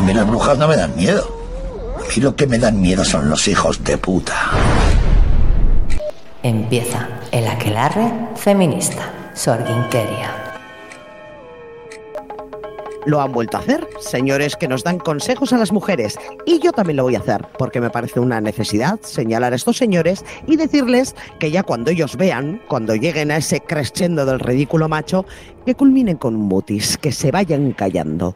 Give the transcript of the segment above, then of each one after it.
A mí las brujas no me dan miedo. A mí lo que me dan miedo son los hijos de puta. Empieza el aquelarre feminista. Sorginkeria. Lo han vuelto a hacer, señores que nos dan consejos a las mujeres. Y yo también lo voy a hacer, porque me parece una necesidad señalar a estos señores y decirles que ya cuando ellos vean, cuando lleguen a ese crescendo del ridículo macho, que culminen con un mutis, que se vayan callando.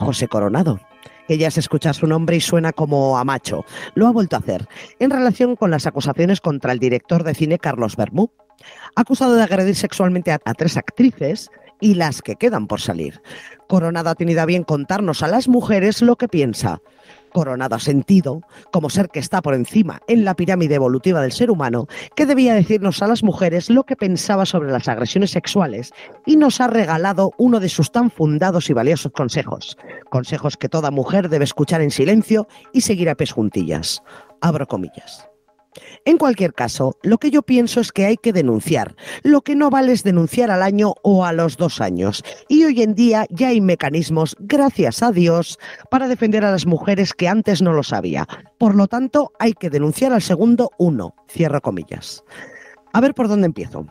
José Coronado, ya se escucha su nombre y suena como a macho. Lo ha vuelto a hacer en relación con las acusaciones contra el director de cine Carlos Bermú, acusado de agredir sexualmente a, a tres actrices y las que quedan por salir. Coronado ha tenido a bien contarnos a las mujeres lo que piensa. Coronado ha sentido, como ser que está por encima en la pirámide evolutiva del ser humano, que debía decirnos a las mujeres lo que pensaba sobre las agresiones sexuales y nos ha regalado uno de sus tan fundados y valiosos consejos. Consejos que toda mujer debe escuchar en silencio y seguir a pies juntillas. Abro comillas. En cualquier caso, lo que yo pienso es que hay que denunciar. Lo que no vale es denunciar al año o a los dos años. Y hoy en día ya hay mecanismos, gracias a Dios, para defender a las mujeres que antes no lo sabía. Por lo tanto, hay que denunciar al segundo uno. Cierro comillas. A ver por dónde empiezo.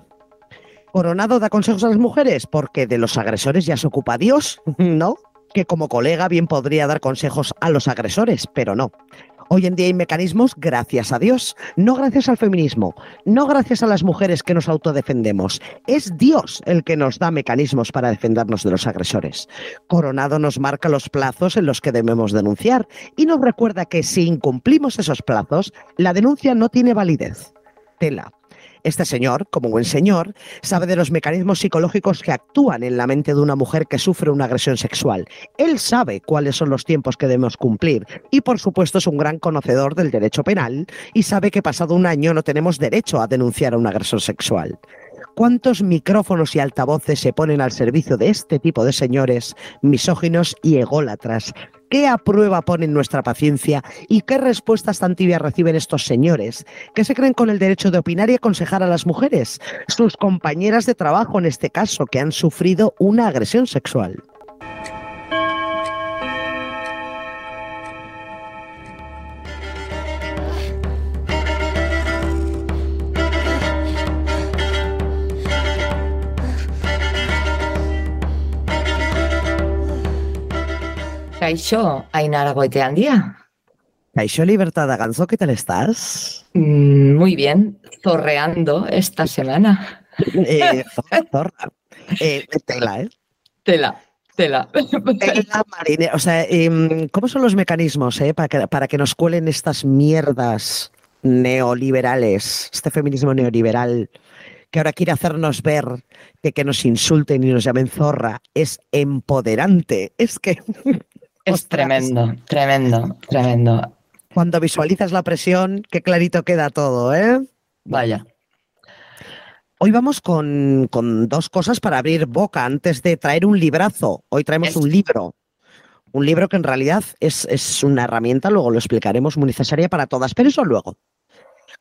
Coronado da consejos a las mujeres porque de los agresores ya se ocupa Dios, ¿no? Que como colega bien podría dar consejos a los agresores, pero no. Hoy en día hay mecanismos gracias a Dios, no gracias al feminismo, no gracias a las mujeres que nos autodefendemos. Es Dios el que nos da mecanismos para defendernos de los agresores. Coronado nos marca los plazos en los que debemos denunciar y nos recuerda que si incumplimos esos plazos, la denuncia no tiene validez. Tela. Este señor, como buen señor, sabe de los mecanismos psicológicos que actúan en la mente de una mujer que sufre una agresión sexual. Él sabe cuáles son los tiempos que debemos cumplir y, por supuesto, es un gran conocedor del derecho penal y sabe que pasado un año no tenemos derecho a denunciar a un agresor sexual. ¿Cuántos micrófonos y altavoces se ponen al servicio de este tipo de señores misóginos y ególatras? ¿Qué a prueba ponen nuestra paciencia y qué respuestas tan tibias reciben estos señores que se creen con el derecho de opinar y aconsejar a las mujeres, sus compañeras de trabajo en este caso, que han sufrido una agresión sexual? Kaixo, Ainara Goiteandia. Kaixo Libertad Ganzo, ¿qué tal estás? Mm, Muy bien, zorreando esta semana. Eh, zorra, zorra. Eh, tela, ¿eh? Tela, tela. Tela marinera. O sea, em, ¿cómo son los mecanismos eh, para, que, para que nos cuelen estas mierdas neoliberales, este feminismo neoliberal que ahora quiere hacernos ver que que nos insulten y nos llamen zorra es empoderante? Es que... Es ostras, tremendo, tremendo, tremendo. Cuando visualizas la presión, qué clarito queda todo, ¿eh? Vaya. Hoy vamos con, con dos cosas para abrir boca antes de traer un librazo. Hoy traemos Es- un libro. Un libro que en realidad es, es una herramienta, luego lo explicaremos, muy necesaria para todas, pero eso luego.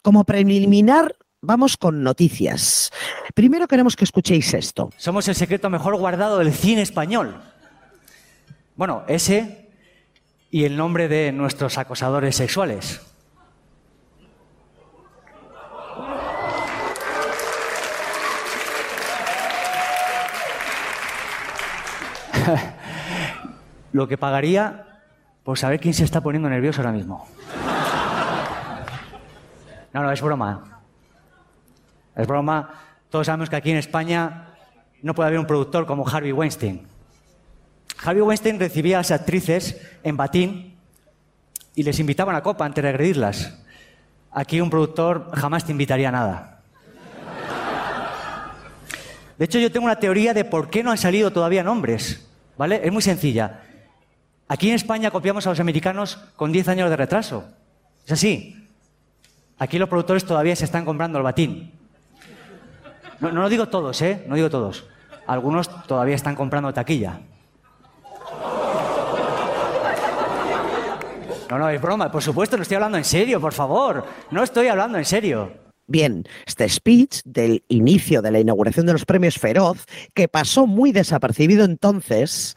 Como preliminar, vamos con noticias. Primero queremos que escuchéis esto. Somos el secreto mejor guardado del cine español. Bueno, ese y el nombre de nuestros acosadores sexuales. Lo que pagaría por saber quién se está poniendo nervioso ahora mismo. No, no, es broma. Es broma. Todos sabemos que aquí en España no puede haber un productor como Harvey Weinstein. Harvey Weinstein recibía a las actrices en batín y les invitaba a copa antes de agredirlas. Aquí un productor jamás te invitaría a nada. De hecho, yo tengo una teoría de por qué no han salido todavía nombres. ¿Vale? Es muy sencilla. Aquí en España copiamos a los americanos con 10 años de retraso. Es así. Aquí los productores todavía se están comprando el batín. No, no lo digo todos, ¿eh? No digo todos. Algunos todavía están comprando taquilla. No, no, es broma, por supuesto, no estoy hablando en serio, por favor. No estoy hablando en serio. Bien, este speech del inicio de la inauguración de los premios Feroz, que pasó muy desapercibido entonces,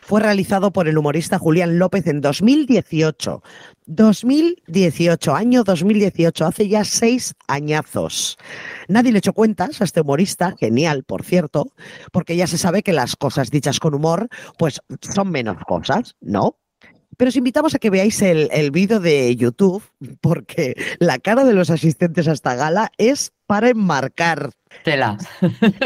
fue realizado por el humorista Julián López en 2018. 2018, año 2018, hace ya seis añazos. Nadie le echó cuentas a este humorista, genial, por cierto, porque ya se sabe que las cosas dichas con humor, pues son menos cosas, ¿no? Pero os invitamos a que veáis el, el vídeo de YouTube, porque la cara de los asistentes a esta gala es para enmarcar. Tela.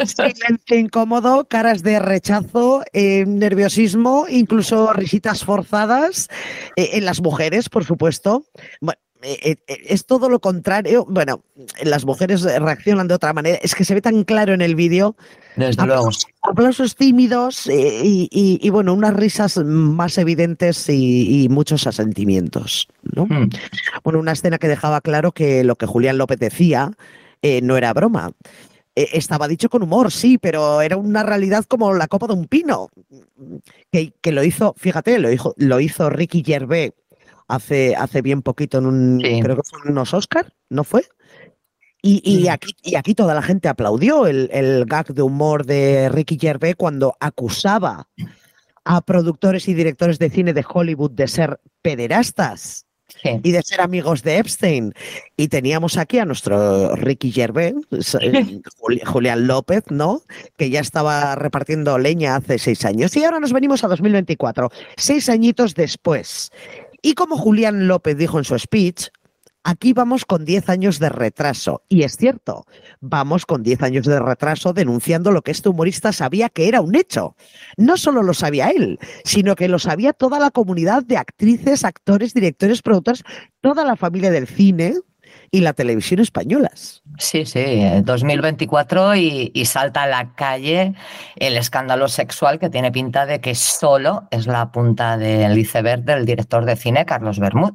Silencio incómodo, caras de rechazo, eh, nerviosismo, incluso risitas forzadas eh, en las mujeres, por supuesto. Bueno, es todo lo contrario. Bueno, las mujeres reaccionan de otra manera. Es que se ve tan claro en el vídeo. Desde luego. Aplausos, aplausos tímidos eh, y, y- y, bueno, unas risas más evidentes y, y muchos asentimientos. ¿no? Mm. Bueno, una escena que dejaba claro que lo que Julián López decía eh, no era broma. Eh, estaba dicho con humor, sí, pero era una realidad como la copa de un pino. Que, que lo hizo, fíjate, lo hizo, lo hizo Ricky Gervais hace, hace bien poquito en un, Sí. creo que fue en unos Oscar, ¿no fue? Y, y Mm. aquí, y aquí toda la gente aplaudió el, el gag de humor de Ricky Gervais cuando acusaba a productores y directores de cine de Hollywood de ser pederastas Sí. y de ser amigos de Epstein. Y teníamos aquí a nuestro Ricky Gervais, eh, Juli- Julián López, ¿no? Que ya estaba repartiendo leña hace seis años. Y ahora nos venimos a 2024, seis añitos después. Y como Julián López dijo en su speech, aquí vamos con 10 años de retraso. Y es cierto, vamos con 10 años de retraso denunciando lo que este humorista sabía que era un hecho. No solo lo sabía él, sino que lo sabía toda la comunidad de actrices, actores, directores, productores, toda la familia del cine y la televisión españolas. Sí, sí, eh, 2024 y, y salta a la calle el escándalo sexual que tiene pinta de que solo es la punta del iceberg del director de cine Carlos Bermud.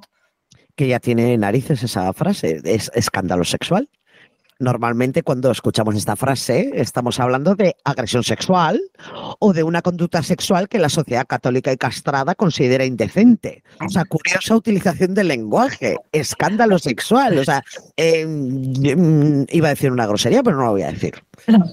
que ya tiene narices esa frase, es escándalo sexual. Normalmente cuando escuchamos esta frase estamos hablando de agresión sexual o de una conducta sexual que la sociedad católica y castrada considera indecente. O sea, curiosa utilización del lenguaje, escándalo sexual. O sea, eh, mm, iba a decir una grosería, pero no lo voy a decir.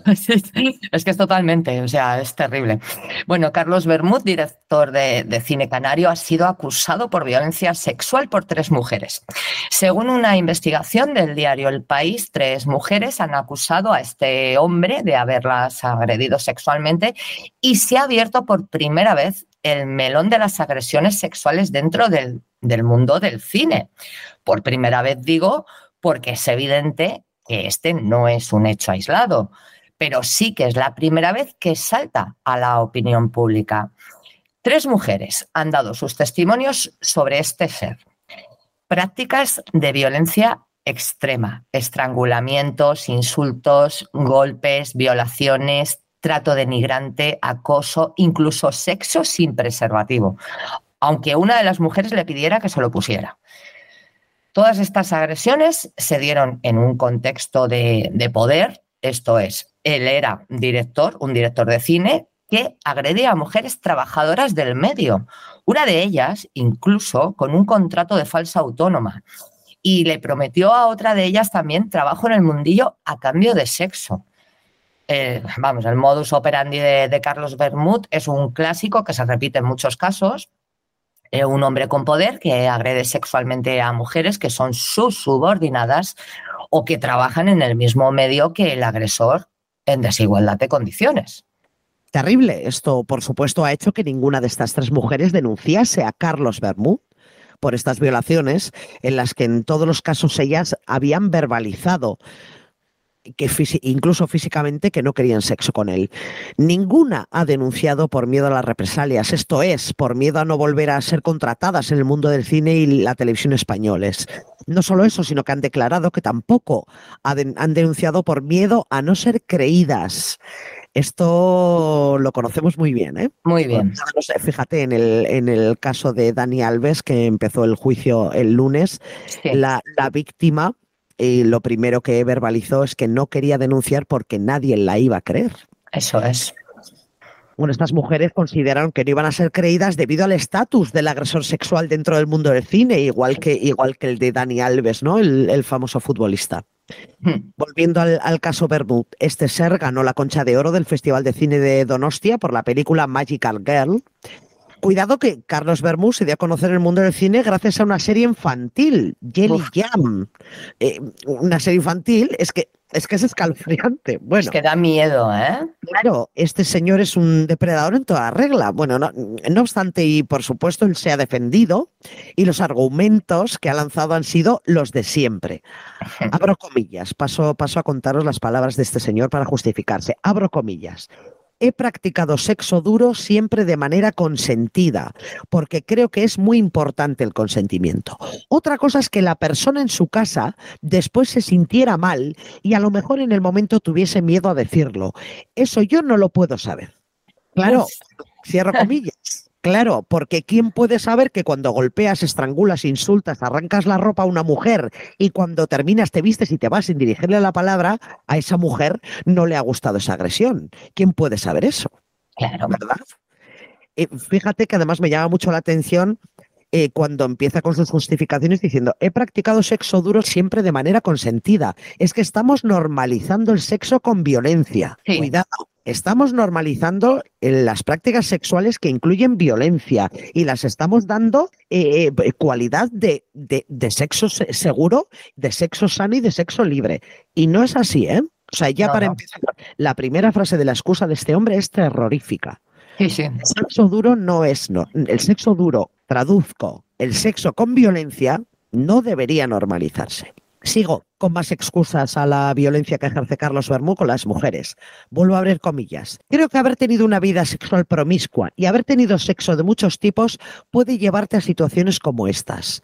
Es que es totalmente, o sea, es terrible. Bueno, Carlos Bermud, director de, de cine canario, ha sido acusado por violencia sexual por tres mujeres. Según una investigación del diario El País, tres mujeres han acusado a este hombre de haberlas agredido sexualmente y se ha abierto por primera vez el melón de las agresiones sexuales dentro del, del mundo del cine. Por primera vez digo, porque es evidente que este no es un hecho aislado, pero sí que es la primera vez que salta a la opinión pública. Tres mujeres han dado sus testimonios sobre este ser. Prácticas de violencia extrema, estrangulamientos, insultos, golpes, violaciones, trato denigrante, acoso, incluso sexo sin preservativo, aunque una de las mujeres le pidiera que se lo pusiera. Todas estas agresiones se dieron en un contexto de, de poder, esto es, él era director, un director de cine, que agredía a mujeres trabajadoras del medio, una de ellas incluso con un contrato de falsa autónoma, y le prometió a otra de ellas también trabajo en el mundillo a cambio de sexo. Eh, vamos, el modus operandi de, Carlos Bermud es un clásico que se repite en muchos casos, eh, un hombre con poder que agrede sexualmente a mujeres que son sus subordinadas o que trabajan en el mismo medio que el agresor en desigualdad de condiciones. Terrible. Esto, por supuesto, ha hecho que ninguna de estas tres mujeres denunciase a Carlos Bermud por estas violaciones en las que en todos los casos ellas habían verbalizado que incluso físicamente que no querían sexo con él. Ninguna ha denunciado por miedo a las represalias, esto es, por miedo a no volver a ser contratadas en el mundo del cine y la televisión españoles. No solo eso, sino que han declarado que tampoco han denunciado por miedo a no ser creídas. Esto lo conocemos muy bien, ¿eh? Muy bien. No sé, Fíjate en el, en el caso de Dani Alves, que empezó el juicio el lunes, Sí. la, la víctima eh, lo primero que verbalizó es que no quería denunciar porque nadie la iba a creer. Eso es. Bueno, estas mujeres consideraron que no iban a ser creídas debido al estatus del agresor sexual dentro del mundo del cine, igual que, igual que el de Dani Alves, ¿no? El, el famoso futbolista. Volviendo al, al caso Bermud, este ser ganó la concha de oro del Festival de Cine de Donostia por la película Magical Girl. Cuidado que Carlos Bermúdez se dio a conocer el mundo del cine gracias a una serie infantil, Jelly Uf. Jam. Eh, una serie infantil es que es que es escalofriante. Bueno, Es que da miedo, ¿eh? claro, este señor es un depredador en toda regla. Bueno, no, no obstante, y por supuesto, él se ha defendido y los argumentos que ha lanzado han sido los de siempre. Abro comillas, paso, paso a contaros las palabras de este señor para justificarse. Abro comillas. He practicado sexo duro siempre de manera consentida, porque creo que es muy importante el consentimiento. Otra cosa es que la persona en su casa después se sintiera mal y a lo mejor en el momento tuviese miedo a decirlo. Eso yo no lo puedo saber. Claro, cierro comillas. Claro, porque ¿quién puede saber que cuando golpeas, estrangulas, insultas, arrancas la ropa a una mujer y cuando terminas te vistes y te vas sin dirigirle la palabra, a esa mujer no le ha gustado esa agresión? ¿Quién puede saber eso? Claro. ¿verdad? Eh, fíjate que además me llama mucho la atención eh, cuando empieza con sus justificaciones diciendo, he practicado sexo duro siempre de manera consentida. Es que estamos normalizando el sexo con violencia. Sí. Cuidado. Estamos normalizando eh, las prácticas sexuales que incluyen violencia y las estamos dando eh, cualidad de, de- de sexo se- seguro, de sexo sano y de sexo libre. Y no es así, ¿eh? O sea, ya No, para no. empezar, la primera frase de la excusa de este hombre es terrorífica. Sí, sí. El sexo duro no es, no, el sexo duro, traduzco, el sexo con violencia no debería normalizarse. Sigo con más excusas a la violencia que ejerce Carlos Bermú con las mujeres. Vuelvo a abrir comillas. Creo que haber tenido una vida sexual promiscua y haber tenido sexo de muchos tipos puede llevarte a situaciones como estas.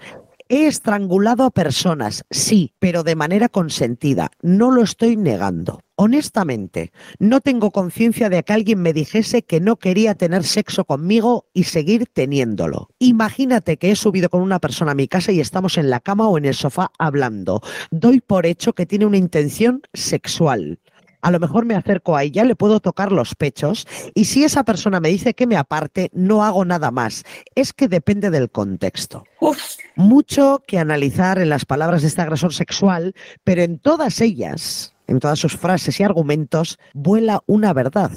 He estrangulado a personas, sí, pero de manera consentida. No lo estoy negando. Honestamente, no tengo conciencia de que alguien me dijese que no quería tener sexo conmigo y seguir teniéndolo. Imagínate que he subido con una persona a mi casa y estamos en la cama o en el sofá hablando. Doy por hecho que tiene una intención sexual. A lo mejor me acerco a ella, le puedo tocar los pechos y si esa persona me dice que me aparte, no hago nada más. Es que depende del contexto Uf, mucho que analizar en las palabras de este agresor sexual, pero en todas ellas, en todas sus frases y argumentos, vuela una verdad.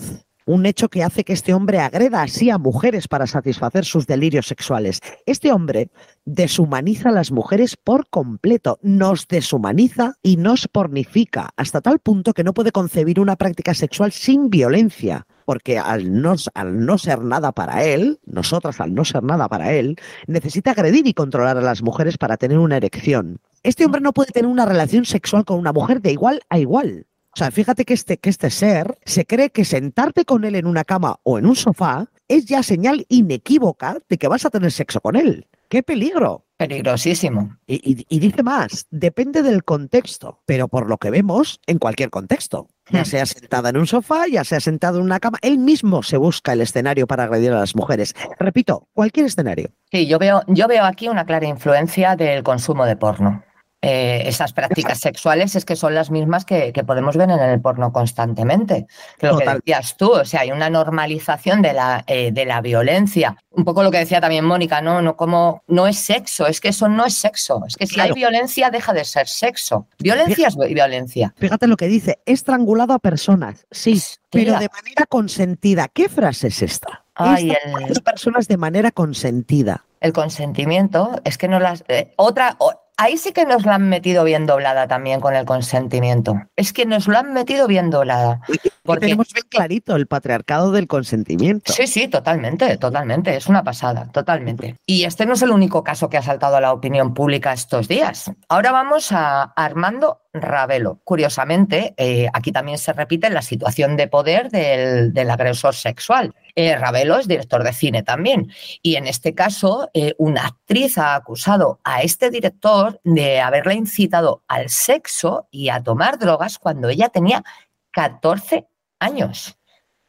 Un hecho que hace que este hombre agreda así a mujeres para satisfacer sus delirios sexuales. Este hombre deshumaniza a las mujeres por completo, nos deshumaniza y nos pornifica, hasta tal punto que no puede concebir una práctica sexual sin violencia porque al no, al no ser nada para él, nosotras al no ser nada para él, necesita agredir y controlar a las mujeres para tener una erección. Este hombre no puede tener una relación sexual con una mujer de igual a igual. O sea, fíjate que este, que este ser se cree que sentarte con él en una cama o en un sofá es ya señal inequívoca de que vas a tener sexo con él. ¡Qué peligro! peligrosísimo. Y, y- y dice más, depende del contexto, pero por lo que vemos, en cualquier contexto. Ya Hmm. sea sentada en un sofá, ya sea sentado en una cama, él mismo se busca el escenario para agredir a las mujeres. Repito, cualquier escenario. Sí, yo veo, yo veo aquí una clara influencia del consumo de porno. Eh, esas prácticas sexuales es que son las mismas que, que podemos ver en el porno constantemente. Que lo Total. que decías tú, o sea, hay una normalización de la, eh, de la violencia. Un poco lo que decía también Mónica, ¿no? No, como, no es sexo, es que eso no es sexo. Es que si Claro. hay violencia, deja de ser sexo. Violencia es violencia. Fíjate lo que dice, he estrangulado a personas, sí, pero de manera consentida. ¿Qué frase es esta? Ay, el- a personas de manera consentida. El consentimiento es que no las. eh, otra. o- ahí sí que nos la han metido bien doblada también con el consentimiento. Es que nos lo han metido bien doblada. Porque- tenemos bien clarito el patriarcado del consentimiento. Sí, sí, totalmente, totalmente. Es una pasada, totalmente. Y este no es el único caso que ha saltado a la opinión pública estos días. Ahora vamos a Armando Ravelo. Curiosamente, eh, aquí también se repite la situación de poder del, del agresor sexual. Eh, Ravelo es director de cine también. Y en este caso, eh, una actriz ha acusado a este director de haberle incitado al sexo y a tomar drogas cuando ella tenía 14 años.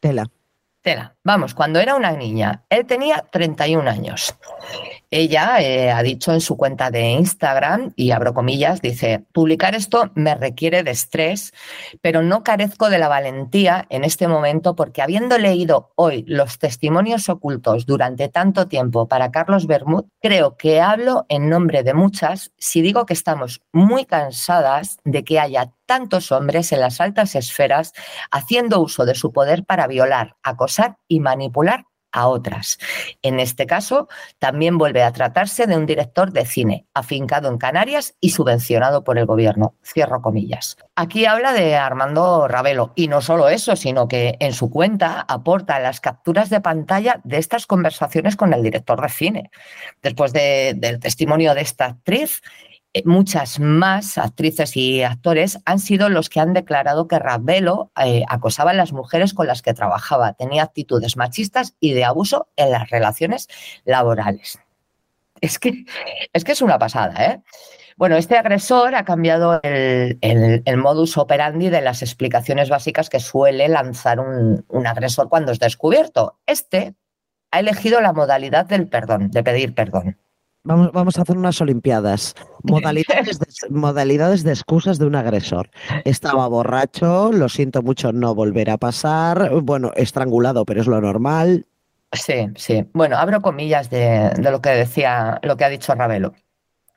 Tela. Tela, vamos, cuando era una niña, él tenía 31 años. Ella eh, ha dicho en su cuenta de Instagram, y abro comillas, dice, publicar esto me requiere de estrés, pero no carezco de la valentía en este momento porque habiendo leído hoy los testimonios ocultos durante tanto tiempo para Carlos Bermud, creo que hablo en nombre de muchas si digo que estamos muy cansadas de que haya tantos hombres en las altas esferas haciendo uso de su poder para violar, acosar y manipular a otras. En este caso, también vuelve a tratarse de un director de cine afincado en Canarias y subvencionado por el gobierno. Cierro comillas. Aquí habla de Armando Ravelo y no solo eso, sino que en su cuenta aporta las capturas de pantalla de estas conversaciones con el director de cine. Después del testimonio de esta actriz, muchas más actrices y actores han sido los que han declarado que Ravelo eh, acosaba a las mujeres con las que trabajaba, tenía actitudes machistas y de abuso en las relaciones laborales. Es que es, que es una pasada, ¿eh? Bueno, este agresor ha cambiado el, modus operandi de las explicaciones básicas que suele lanzar un, un agresor cuando es descubierto. Este ha elegido la modalidad del perdón, de pedir perdón. Vamos, vamos, a hacer unas Olimpiadas. Modalidades de, modalidades de excusas de un agresor. Estaba borracho, lo siento mucho, no volverá a pasar. Bueno, estrangulado, pero es lo normal. Sí, sí. Bueno, abro comillas de, de lo que decía, lo que ha dicho Ravelo.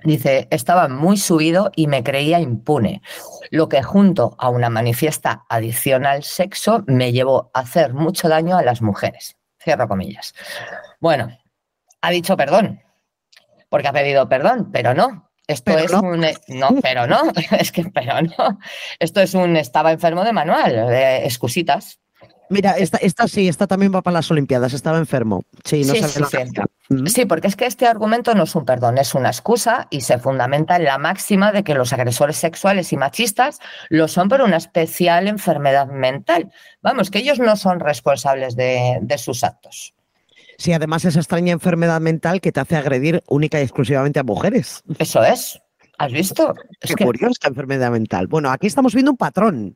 Dice, estaba muy subido y me creía impune, lo que junto a una manifiesta adicción al sexo me llevó a hacer mucho daño a las mujeres. Cierro comillas. Bueno, ha dicho perdón, porque ha pedido perdón, pero no. Esto es un. No, pero no. Es que, pero no. Esto es un. Estaba enfermo de manual, de excusitas. Mira, esta, esta sí, esta también va para las Olimpiadas, estaba enfermo. Sí, no sí, sí, sí. sí, porque es que este argumento no es un perdón, es una excusa y se fundamenta en la máxima de que los agresores sexuales y machistas lo son por una especial enfermedad mental. Vamos, que ellos no son responsables de, de sus actos. Sí, además esa extraña enfermedad mental que te hace agredir única y exclusivamente a mujeres. Eso es. ¿Has visto? Es Qué curiosa enfermedad mental. Bueno, aquí estamos viendo un patrón.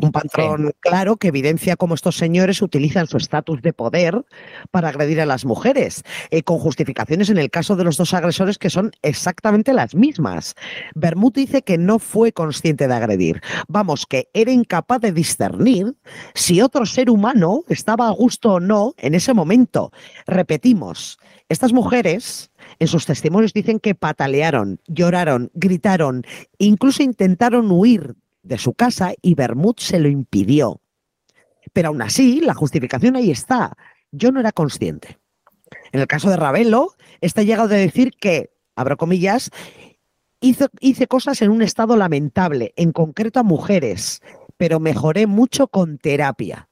Un patrón claro que evidencia cómo estos señores utilizan su estatus de poder para agredir a las mujeres, eh, con justificaciones en el caso de los dos agresores que son exactamente las mismas. Bermud dice que no fue consciente de agredir. Vamos, que era incapaz de discernir si otro ser humano estaba a gusto o no en ese momento. Repetimos, estas mujeres en sus testimonios dicen que patalearon, lloraron, gritaron, incluso intentaron huir de su casa y Bermud se lo impidió. Pero aún así, la justificación ahí está. Yo no era consciente. En el caso de Ravelo, está llegado a decir que, abro comillas, hice cosas en un estado lamentable, en concreto a mujeres, pero mejoré mucho con terapia.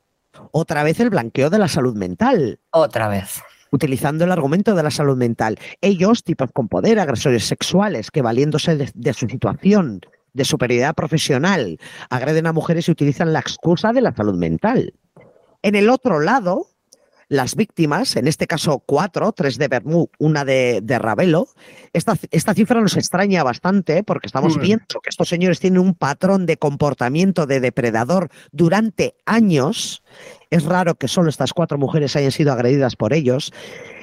Otra vez el blanqueo de la salud mental. Otra vez utilizando el argumento de la salud mental. Ellos, tipos con poder, agresores sexuales, que valiéndose de, su situación de superioridad profesional, agreden a mujeres y utilizan la excusa de la salud mental. En el otro lado, las víctimas, en este caso cuatro, tres de Bermú, una de, de Ravelo, esta, esta, cifra nos extraña bastante porque estamos viendo que estos señores tienen un patrón de comportamiento de depredador durante años. Es raro que solo estas cuatro mujeres hayan sido agredidas por ellos,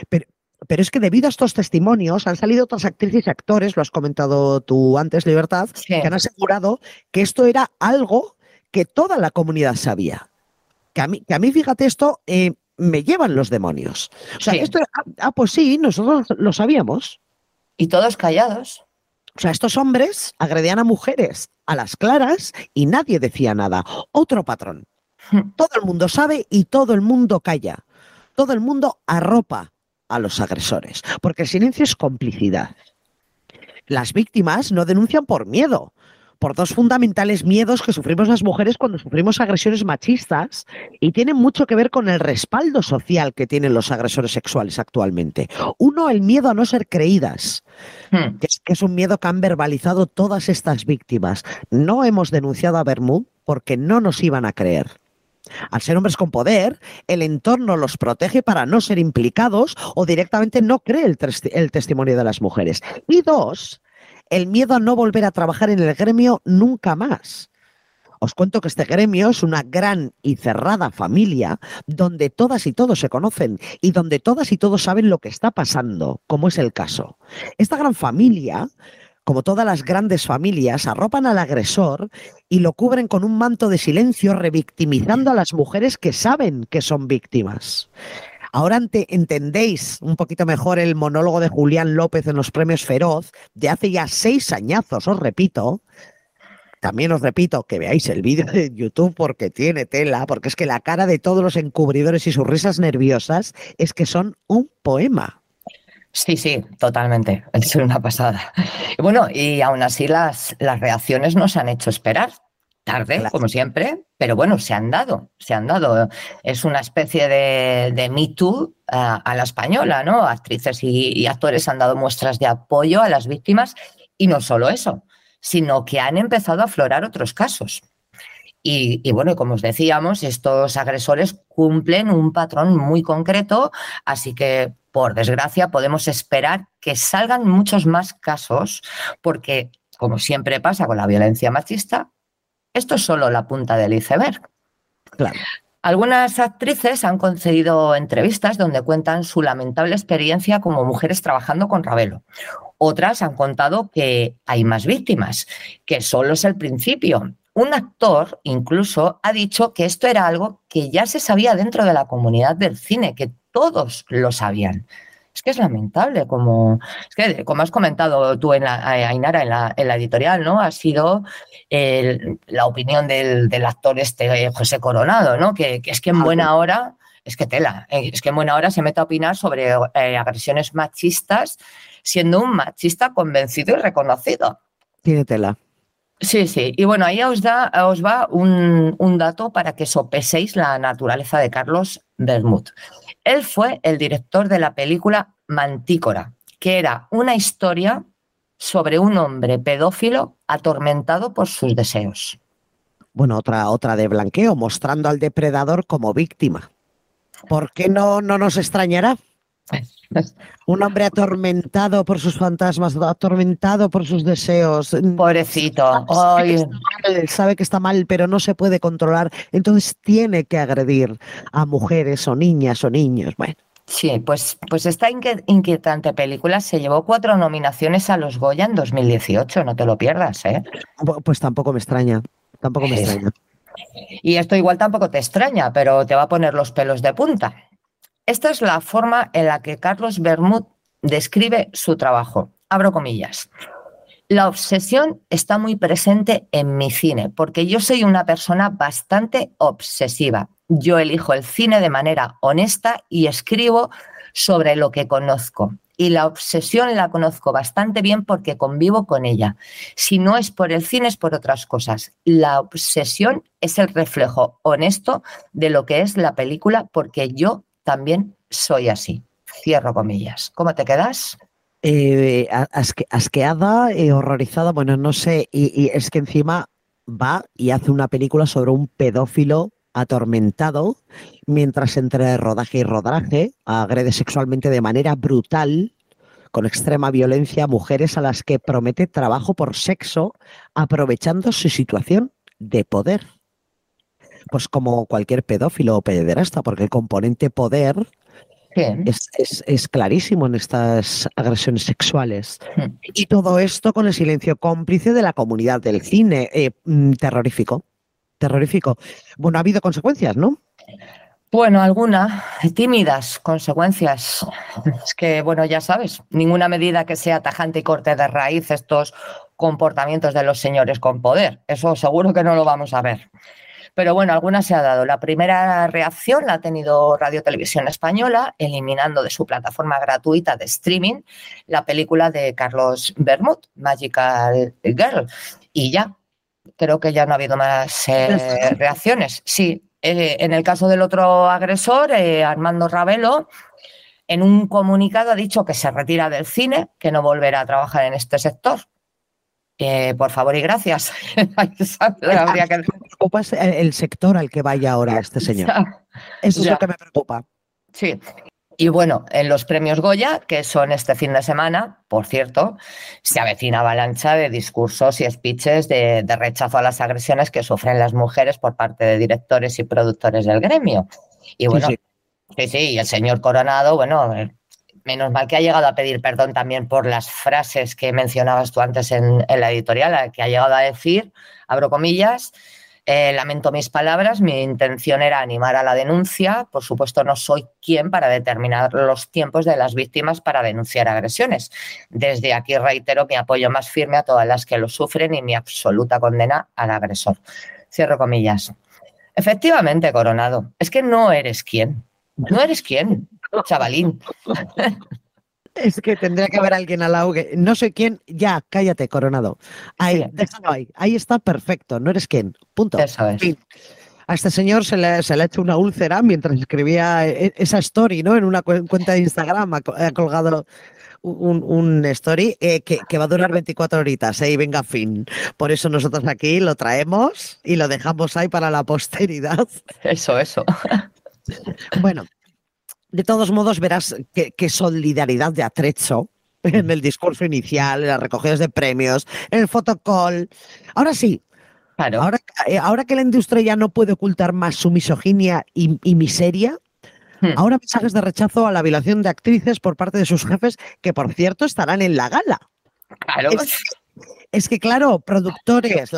pero, pero es que debido a estos testimonios han salido otras actrices y actores, lo has comentado tú antes, Libertad, que han asegurado que esto era algo que toda la comunidad sabía. Que a mí, que a mí fíjate esto, eh, me llevan los demonios. O sea, esto, ah, ah, pues sí, nosotros lo sabíamos. Y todos callados. O sea, estos hombres agredían a mujeres a las claras y nadie decía nada. Otro patrón. Todo el mundo sabe y todo el mundo calla. Todo el mundo arropa a los agresores, porque el silencio es complicidad. Las víctimas no denuncian por miedo, por dos fundamentales miedos que sufrimos las mujeres cuando sufrimos agresiones machistas y tienen mucho que ver con el respaldo social que tienen los agresores sexuales actualmente. Uno, el miedo a no ser creídas, hmm. que, es, un miedo que han verbalizado todas estas víctimas. No hemos denunciado a Bermud porque no nos iban a creer. Al ser hombres con poder, el entorno los protege para no ser implicados o directamente no cree el, testimonio de las mujeres. Y dos, el miedo a no volver a trabajar en el gremio nunca más. Os cuento que este gremio es una gran y cerrada familia donde todas y todos se conocen y donde todas y todos saben lo que está pasando, como es el caso. Esta gran familia, como todas las grandes familias, arropan al agresor y lo cubren con un manto de silencio, revictimizando a las mujeres que saben que son víctimas. Ahora entendéis un poquito mejor el monólogo de Julián López en los premios Feroz de hace ya seis añazos, os repito. también os repito que veáis el vídeo de YouTube porque tiene tela, porque es que la cara de todos los encubridores y sus risas nerviosas es que son un poema. Sí, sí, totalmente. Es una pasada. Y bueno, y aún así las, las reacciones no se han hecho esperar. Tarde, como siempre, pero bueno, se han dado, se han dado. Es una especie de, de Me Too a, a, la española, ¿no? Actrices y, y actores han dado muestras de apoyo a las víctimas y no solo eso, sino que han empezado a aflorar otros casos. Y, y, bueno, como os decíamos, estos agresores cumplen un patrón muy concreto, así que, por desgracia, podemos esperar que salgan muchos más casos, porque, como siempre pasa con la violencia machista, esto es solo la punta del iceberg. Claro. Algunas actrices han concedido entrevistas donde cuentan su lamentable experiencia como mujeres trabajando con Ravelo. Otras han contado que hay más víctimas, que solo es el principio. Un actor incluso ha dicho que esto era algo que ya se sabía dentro de la comunidad del cine, que todos lo sabían. Es que es lamentable, como, es que, como has comentado tú, en la, Ainara, en la, en la editorial, ¿no? Ha sido el, la opinión del, del, actor este José Coronado, ¿no? Que, que es que en buena hora, es que tela, eh, es que en buena hora se mete a opinar sobre eh, agresiones machistas, siendo un machista convencido y reconocido. Tiene tela. Sí, sí. Y bueno, ahí os, da, os va un, un, dato para que sopeséis la naturaleza de Carlos Bermud. Él fue el director de la película Mantícora, que era una historia sobre un hombre pedófilo atormentado por sus deseos. Bueno, otra, otra de blanqueo, mostrando al depredador como víctima. ¿Por qué no, no nos extrañará? Un hombre atormentado por sus fantasmas, atormentado por sus deseos. Pobrecito. Sabe que, mal, sabe que, está mal, pero no se puede controlar. Entonces tiene que agredir a mujeres o niñas o niños. Bueno. Sí, pues, pues esta inquietante película se llevó cuatro nominaciones a los Goya en 2018. No te lo pierdas, ¿eh? Pues tampoco me extraña. Tampoco me extraña. Y esto igual tampoco te extraña, pero te va a poner los pelos de punta. Esta es la forma en la que Carlos Bermud describe su trabajo. Abro comillas. La obsesión está muy presente en mi cine, porque yo soy una persona bastante obsesiva. Yo elijo el cine de manera honesta y escribo sobre lo que conozco. Y la obsesión la conozco bastante bien porque convivo con ella. Si no es por el cine, es por otras cosas. La obsesión es el reflejo honesto de lo que es la película porque yo también soy así. Cierro comillas. ¿Cómo te quedas? Eh, asque, asqueada, eh, horrorizada, bueno, no sé, y, y, es que encima va y hace una película sobre un pedófilo atormentado, mientras entre rodaje y rodaje agrede sexualmente de manera brutal, con extrema violencia, a mujeres a las que promete trabajo por sexo, aprovechando su situación de poder. Pues como cualquier pedófilo o pederasta, porque el componente poder es, es, es, clarísimo en estas agresiones sexuales. Hmm. Y todo esto con el silencio cómplice de la comunidad del cine. Eh, terrorífico. Terrorífico. Bueno, ha habido consecuencias, ¿no? Bueno, algunas tímidas consecuencias. Es que, bueno, ya sabes, ninguna medida que sea tajante y corte de raíz estos comportamientos de los señores con poder. Eso seguro que no lo vamos a ver. Pero bueno, alguna se ha dado. La primera reacción la ha tenido Radio Televisión Española, eliminando de su plataforma gratuita de streaming la película de Carlos Bermud, Magical Girl. Y ya, creo que ya no ha habido más eh, reacciones. Sí, eh, en el caso del otro agresor, eh, Armando Ravelo, en un comunicado ha dicho que se retira del cine, que no volverá a trabajar en este sector. Eh, por favor y gracias. Habría que... Me preocupa el sector al que vaya ahora este señor. Eso es lo que me preocupa. Sí. Y bueno, en los premios Goya, que son este fin de semana, por cierto, se avecina avalancha de discursos y speeches de, de, rechazo a las agresiones que sufren las mujeres por parte de directores y productores del gremio. Y bueno, sí, sí, sí, sí y el señor Coronado, bueno, menos mal que ha llegado a pedir perdón también por las frases que mencionabas tú antes en, la editorial, que ha llegado a decir, abro comillas, Eh, lamento mis palabras, mi intención era animar a la denuncia. Por supuesto, no soy quien para determinar los tiempos de las víctimas para denunciar agresiones. Desde aquí reitero mi apoyo más firme a todas las que lo sufren y mi absoluta condena al agresor. Cierro comillas. Efectivamente, Coronado, es que no eres quien. No eres quien, chavalín. Es que tendría que haber alguien al lado que no sé quién, ya, cállate, Coronado. Ahí, Sí. déjalo ahí. Ahí está perfecto, no eres quién. Punto. Eso es. Fin. A este señor se le, se le ha hecho una úlcera mientras escribía e- esa story, ¿no? En una cu- cuenta de Instagram ha, co- ha colgado un, un story eh, que, que va a durar 24 horitas, ¿eh? Y venga, fin. Por eso nosotros aquí lo traemos y lo dejamos ahí para la posteridad. Eso, eso. Bueno, de todos modos verás que, que solidaridad de atrecho en el discurso inicial, en las recogidas de premios, en el fotocall. Ahora sí, Claro. ahora, eh, ahora que la industria ya no puede ocultar más su misoginia y, y miseria, Hmm. ahora mensajes de rechazo a la violación de actrices por parte de sus jefes, que por cierto estarán en la gala. claro. Es, es que, claro, productores,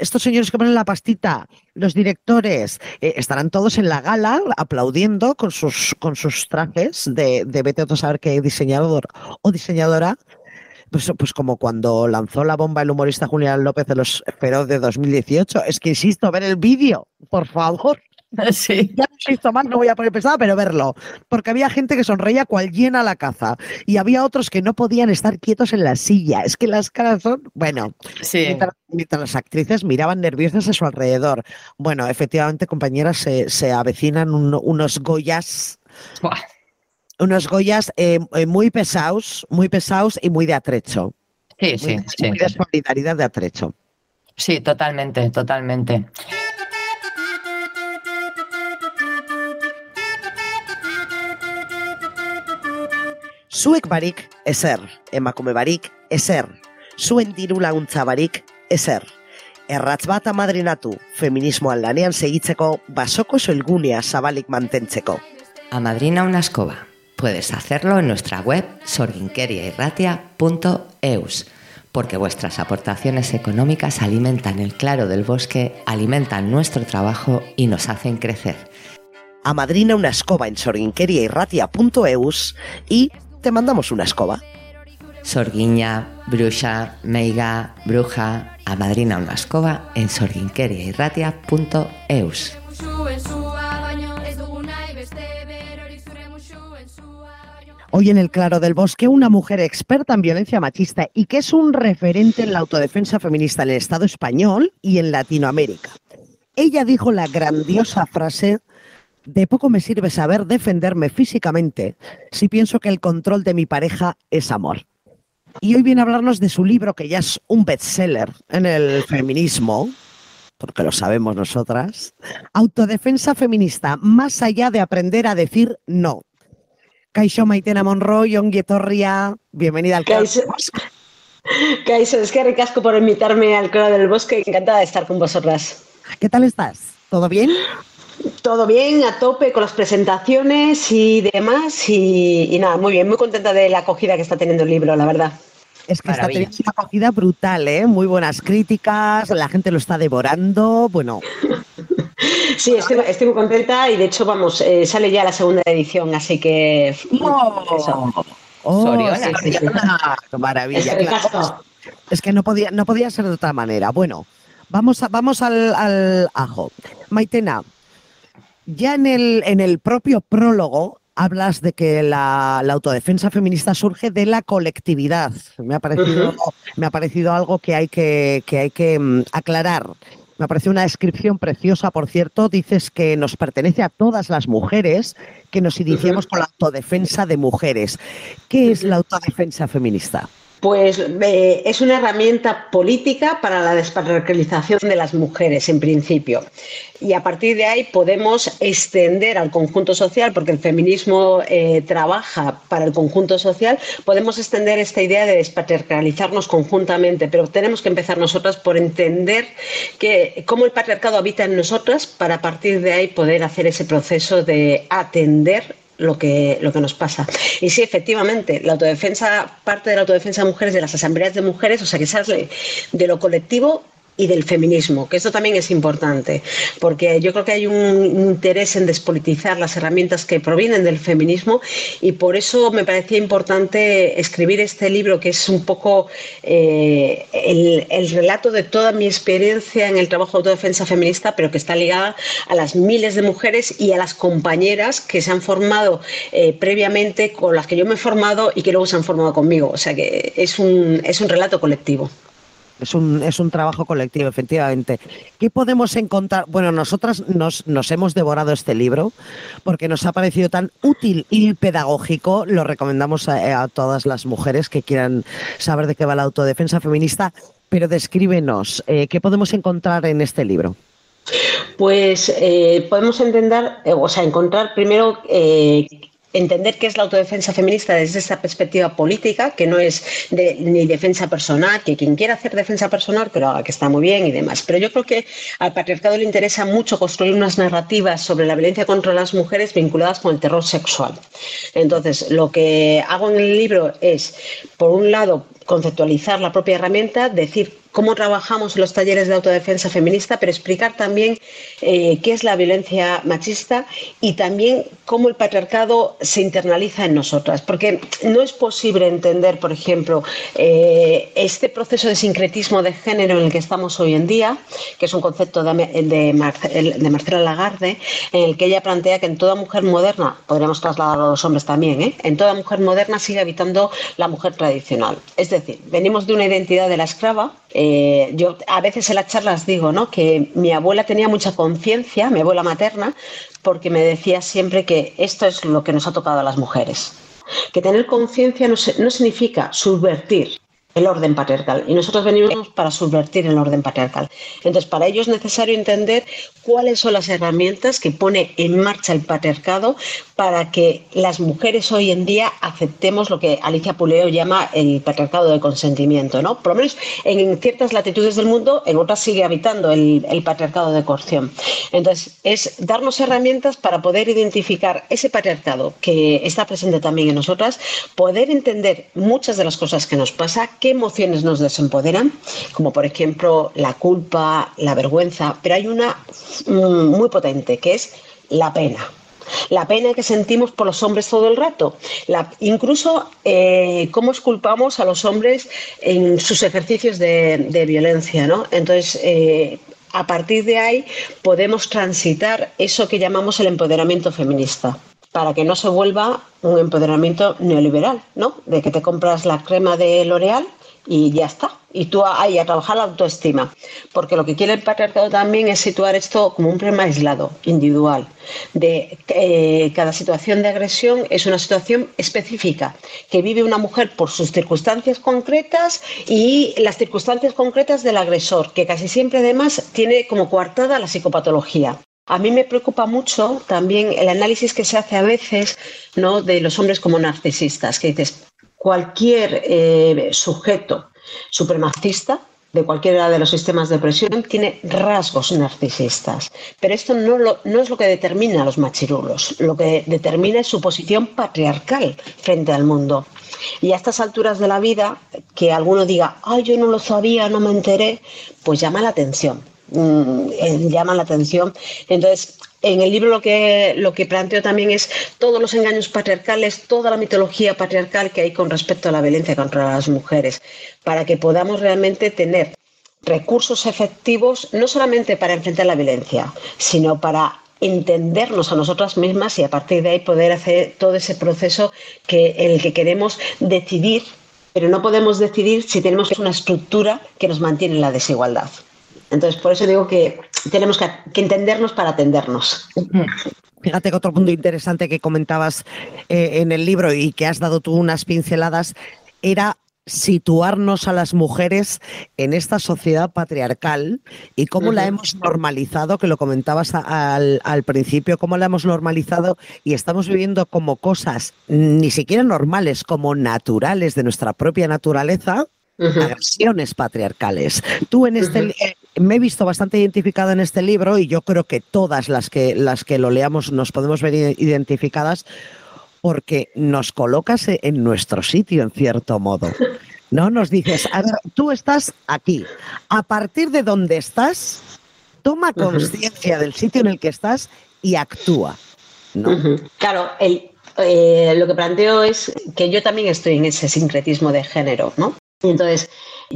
estos señores que ponen la pastita, los directores, eh, estarán todos en la gala aplaudiendo con sus, con sus trajes de, de vete a saber qué diseñador o diseñadora. Pues, pues como cuando lanzó la bomba el humorista Julián López de los Feroz de 2018. Es que insisto, ver el vídeo, por favor. Sí. Ya no insisto más, no voy a poner pesada, pero verlo. Porque había gente que sonreía cual llena la caza. Y había otros que no podían estar quietos en la silla. Es que las caras son. Bueno, Sí. mientras, mientras las actrices miraban nerviosas a su alrededor. Bueno, efectivamente, compañeras, se, se avecinan un- unos Goyas. Buah. Unos Goyas eh, eh, muy pesados, muy pesados y muy de atrecho. Sí, sí, muy, sí. muy de solidaridad de atrecho. Sí, totalmente, totalmente. Zuek barik ezer, emakume barik ezer, zuen diru laguntza barik ezer. Erratz bat amadrinatu, feminismoan lanean segitzeko, basoko soilgunea zabalik mantentzeko. Amadrina una escoba. Puedes hacerlo en nuestra web sorginqueriairratia.eus, porque vuestras aportaciones económicas alimentan el claro del bosque, alimentan nuestro trabajo y nos hacen crecer. Amadrina una escoba en sorginkeriairratia.eus y te mandamos una escoba. Sorguiña, bruja, meiga, bruja, amadrina una escoba en baino Hoy en el Claro del Bosque, una mujer experta en violencia machista y que es un referente en la autodefensa feminista en el Estado español y en Latinoamérica. Ella dijo la grandiosa frase, de poco me sirve saber defenderme físicamente si pienso que el control de mi pareja es amor. Y hoy viene a hablarnos de su libro, que ya es un bestseller en el feminismo, porque lo sabemos nosotras, Autodefensa feminista, más allá de aprender a decir no. Kaixo Maitena Monroy, ongi etorria, bienvenida al Kaixo. Kaixo, es que ricasco por invitarme al Coro del Bosque. Encantada de estar con vosotras. ¿Qué tal estás? ¿Todo bien? Todo bien, a tope con las presentaciones y demás. Y, y nada, muy bien, muy contenta de la acogida que está teniendo el libro, la verdad. Es que está teniendo una acogida brutal, ¿eh? Muy buenas críticas, la gente lo está devorando. Bueno, Sí, estoy, estoy muy contenta y de hecho, vamos, eh, sale ya la segunda edición, así que. oh, Soriona. sí, sí, sí. Maravilla. Es claro. Es que no podía, no podía ser de otra manera. Bueno, vamos, a, vamos al, al ajo. Maitena, ya en el, en el propio prólogo hablas de que la, la autodefensa feminista surge de la colectividad. Me ha parecido, me ha parecido algo que hay que, que, hay que mm, aclarar. Me ha parecido una descripción preciosa, por cierto. Dices que nos pertenece a todas las mujeres, que nos iniciamos con la autodefensa de mujeres. ¿Qué es la autodefensa feminista? Pues eh, es una herramienta política para la despatriarcalización de las mujeres, en principio. Y a partir de ahí podemos extender al conjunto social, porque el feminismo eh, trabaja para el conjunto social, podemos extender esta idea de despatriarcalizarnos conjuntamente, pero tenemos que empezar nosotras por entender que, cómo el patriarcado habita en nosotras para a partir de ahí poder hacer ese proceso de atender lo que, lo que nos pasa. Y sí, efectivamente, la autodefensa, parte de la autodefensa de mujeres, de las asambleas de mujeres, o sea, que sale de lo colectivo y del feminismo, que esto también es importante, porque yo creo que hay un interés en despolitizar las herramientas que provienen del feminismo y por eso me parecía importante escribir este libro, que es un poco eh, el, el relato de toda mi experiencia en el trabajo de autodefensa feminista, pero que está ligada a las miles de mujeres y a las compañeras que se han formado eh, previamente, con las que yo me he formado y que luego se han formado conmigo. O sea que es un, es un relato colectivo. Es un, es un trabajo colectivo, efectivamente. ¿Qué podemos encontrar? Bueno, nosotras nos, nos hemos devorado este libro porque nos ha parecido tan útil y pedagógico. Lo recomendamos a, todas las mujeres que quieran saber de qué va la autodefensa feminista. Pero descríbenos, eh, ¿qué podemos encontrar en este libro? Pues eh, podemos entender, eh, o sea, encontrar primero eh, entender qué es la autodefensa feminista desde esta perspectiva política, que no es ni defensa personal, que quien quiera hacer defensa personal, que lo haga, que está muy bien y demás. Pero yo creo que al patriarcado le interesa mucho construir unas narrativas sobre la violencia contra las mujeres vinculadas con el terror sexual. Entonces, lo que hago en el libro es, por un lado, conceptualizar la propia herramienta, decir cómo trabajamos en los talleres de autodefensa feminista, pero explicar también eh, qué es la violencia machista y también cómo el patriarcado se internaliza en nosotras. Porque no es posible entender, por ejemplo, eh, este proceso de sincretismo de género en el que estamos hoy en día, que es un concepto de, de, Marcel, de Marcela Lagarde, en el que ella plantea que en toda mujer moderna, podríamos trasladarlo a los hombres también, ¿eh? en toda mujer moderna sigue habitando la mujer tradicional. Es decir, venimos de una identidad de la esclava, eh, yo a veces en las charlas digo ¿no? que mi abuela tenía mucha conciencia, mi abuela materna, porque me decía siempre que esto es lo que nos ha tocado a las mujeres. Que tener conciencia no, no significa subvertir, el orden patriarcal y nosotros venimos para subvertir el orden patriarcal. Entonces, para ello es necesario entender cuáles son las herramientas que pone en marcha el patriarcado para que las mujeres hoy en día aceptemos lo que Alicia Puleo llama el patriarcado de consentimiento, ¿no? Por lo menos en ciertas latitudes del mundo, en otras sigue habitando el, patriarcado de coerción. Entonces, es darnos herramientas para poder identificar ese patriarcado que está presente también en nosotras, poder entender muchas de las cosas que nos pasa, qué emociones nos desempoderan, como por ejemplo la culpa, la vergüenza, pero hay una muy potente que es la pena. La pena que sentimos por los hombres todo el rato. La, incluso eh, cómo esculpamos a los hombres en sus ejercicios de, de violencia. ¿no? Entonces, eh, a partir de ahí podemos transitar eso que llamamos el empoderamiento feminista para que no se vuelva un empoderamiento neoliberal, ¿no? De que te compras la crema de L'Oreal y ya está. Y tú ahí a trabajar la autoestima. Porque lo que quiere el patriarcado también es situar esto como un problema aislado, individual. De eh, cada situación de agresión es una situación específica que vive una mujer por sus circunstancias concretas y las circunstancias concretas del agresor, que casi siempre además tiene como coartada la psicopatología. A mí me preocupa mucho también el análisis que se hace a veces ¿no? de los hombres como narcisistas, que dices, cualquier eh, sujeto supremacista de cualquiera de los sistemas de presión tiene rasgos narcisistas. Pero esto no, lo, no, es lo que determina a los machirulos, lo que determina es su posición patriarcal frente al mundo. Y a estas alturas de la vida, que alguno diga, ay, yo no lo sabía, no me enteré, pues llama la atención mmm, llaman la atención. Entonces, en el libro lo que, lo que planteo también es todos los engaños patriarcales, toda la mitología patriarcal que hay con respecto a la violencia contra las mujeres, para que podamos realmente tener recursos efectivos, no solamente para enfrentar la violencia, sino para entendernos a nosotras mismas y a partir de ahí poder hacer todo ese proceso que, en el que queremos decidir, pero no podemos decidir si tenemos una estructura que nos mantiene en la desigualdad. Entonces, por eso digo que tenemos que, que entendernos para atendernos. Fíjate que otro punto interesante que comentabas eh, en el libro y que has dado tú unas pinceladas era situarnos a las mujeres en esta sociedad patriarcal y cómo la hemos normalizado, que lo comentabas al, al, principio, cómo la hemos normalizado y estamos viviendo como cosas ni siquiera normales, como naturales de nuestra propia naturaleza, Uh -huh. agresiones patriarcales. Tú en este uh -huh. Me he visto bastante identificado en este libro y yo creo que todas las que las que lo leamos nos podemos ver identificadas porque nos colocas en nuestro sitio en cierto modo. ¿no? Nos dices, a ver, tú estás aquí. A partir de donde estás, toma conciencia del sitio en el que estás y actúa. ¿no? Claro, el, eh, lo que planteo es que yo también estoy en ese sincretismo de género, ¿no? Entonces,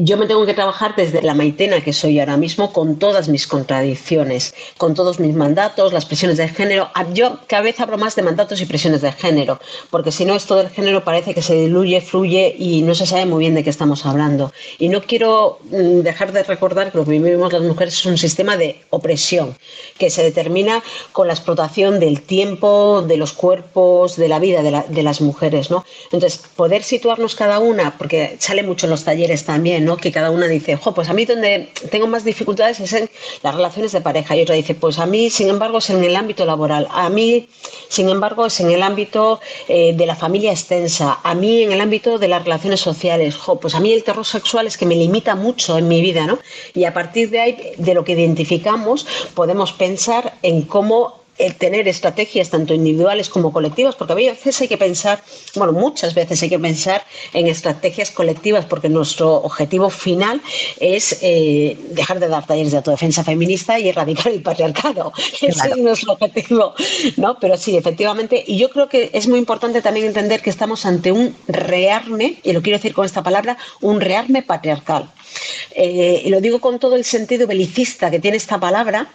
yo me tengo que trabajar desde la maitena que soy ahora mismo con todas mis contradicciones, con todos mis mandatos, las presiones de género. Ah, Yo cada vez hablo más de mandatos y presiones de género, porque si no esto del género parece que se diluye, fluye y no se sabe muy bien de qué estamos hablando. Y no quiero mm, dejar de recordar que lo que vivimos las mujeres es un sistema de opresión que se determina con la explotación del tiempo, de los cuerpos, de la vida de, la- de las mujeres, ¿no? Entonces, poder situarnos cada una, porque sale mucho en los talleres también, Que cada una dice, jo, pues a mí donde tengo más dificultades es en las relaciones de pareja. Y otra dice, pues a mí, sin embargo, es en el ámbito laboral. A mí, sin embargo, es en el ámbito eh, de la familia extensa. A mí, en el ámbito de las relaciones sociales. Pues a mí el terror sexual es que me limita mucho en mi vida, ¿no? Y a partir de ahí, de lo que identificamos, podemos pensar en cómo el tener estrategias tanto individuales como colectivas, porque a veces hay que pensar, bueno, muchas veces hay que pensar en estrategias colectivas, porque nuestro objetivo final es eh, dejar de dar talleres de autodefensa feminista y erradicar el patriarcado. Ese es nuestro objetivo, ¿no? Pero sí, efectivamente, y yo creo que es muy importante también entender que estamos ante un rearme, y lo quiero decir con esta palabra, un rearme patriarcal. Eh, y lo digo con todo el sentido belicista que tiene esta palabra,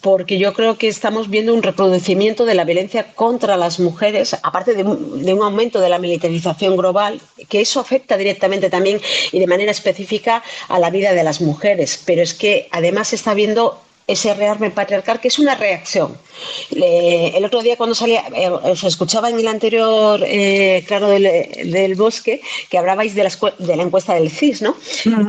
porque yo creo que estamos viendo un reproducimiento de la violencia contra las mujeres, aparte de un, de un aumento de la militarización global, que eso afecta directamente también y de manera específica a la vida de las mujeres. Pero es que además está viendo ese rearme patriarcal que es una reacción. Le- el otro día cuando salía, eh, os escuchaba en el anterior, eh, claro, del, del bosque, que hablabais de la, de la encuesta del CIS, ¿no?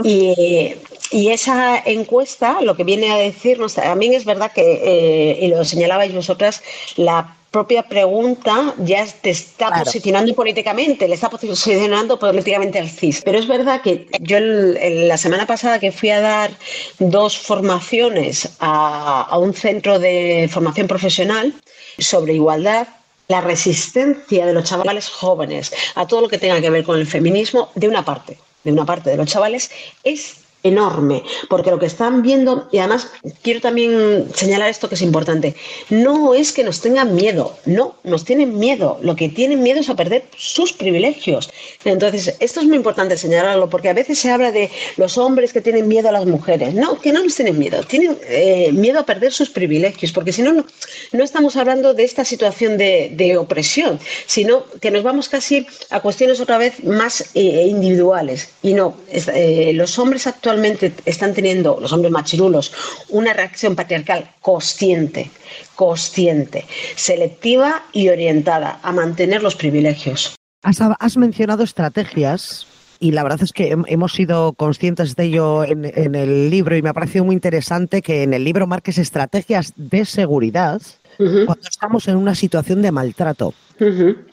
y, y esa encuesta lo que viene a decirnos, también es verdad que, eh, y lo señalabais vosotras, la propia pregunta ya te está Claro. posicionando políticamente, le está posicionando políticamente al CIS. Pero es verdad que yo el- el- la semana pasada que fui a dar dos formaciones a, a un centro de formación profesional sobre igualdad, la resistencia de los chavales jóvenes a todo lo que tenga que ver con el feminismo, de una parte, de una parte de los chavales, es enorme, porque lo que están viendo, y además quiero también señalar esto que es importante, no es que nos tengan miedo, no, nos tienen miedo, lo que tienen miedo es a perder sus privilegios. Entonces, esto es muy importante señalarlo, porque a veces se habla de los hombres que tienen miedo a las mujeres, no, que no nos tienen miedo, tienen eh, miedo a perder sus privilegios, porque si no, no, estamos hablando de esta situación de, de opresión, sino que nos vamos casi a cuestiones otra vez más eh, individuales. Y no, eh, los hombres actualmente están teniendo, los hombres machirulos, una reacción patriarcal consciente, consciente, selectiva y orientada a mantener los privilegios. Has, has mencionado estrategias y la verdad es que hem- hemos sido conscientes de ello en, en el libro y me ha parecido muy interesante que en el libro marques estrategias de seguridad cuando estamos en una situación de maltrato.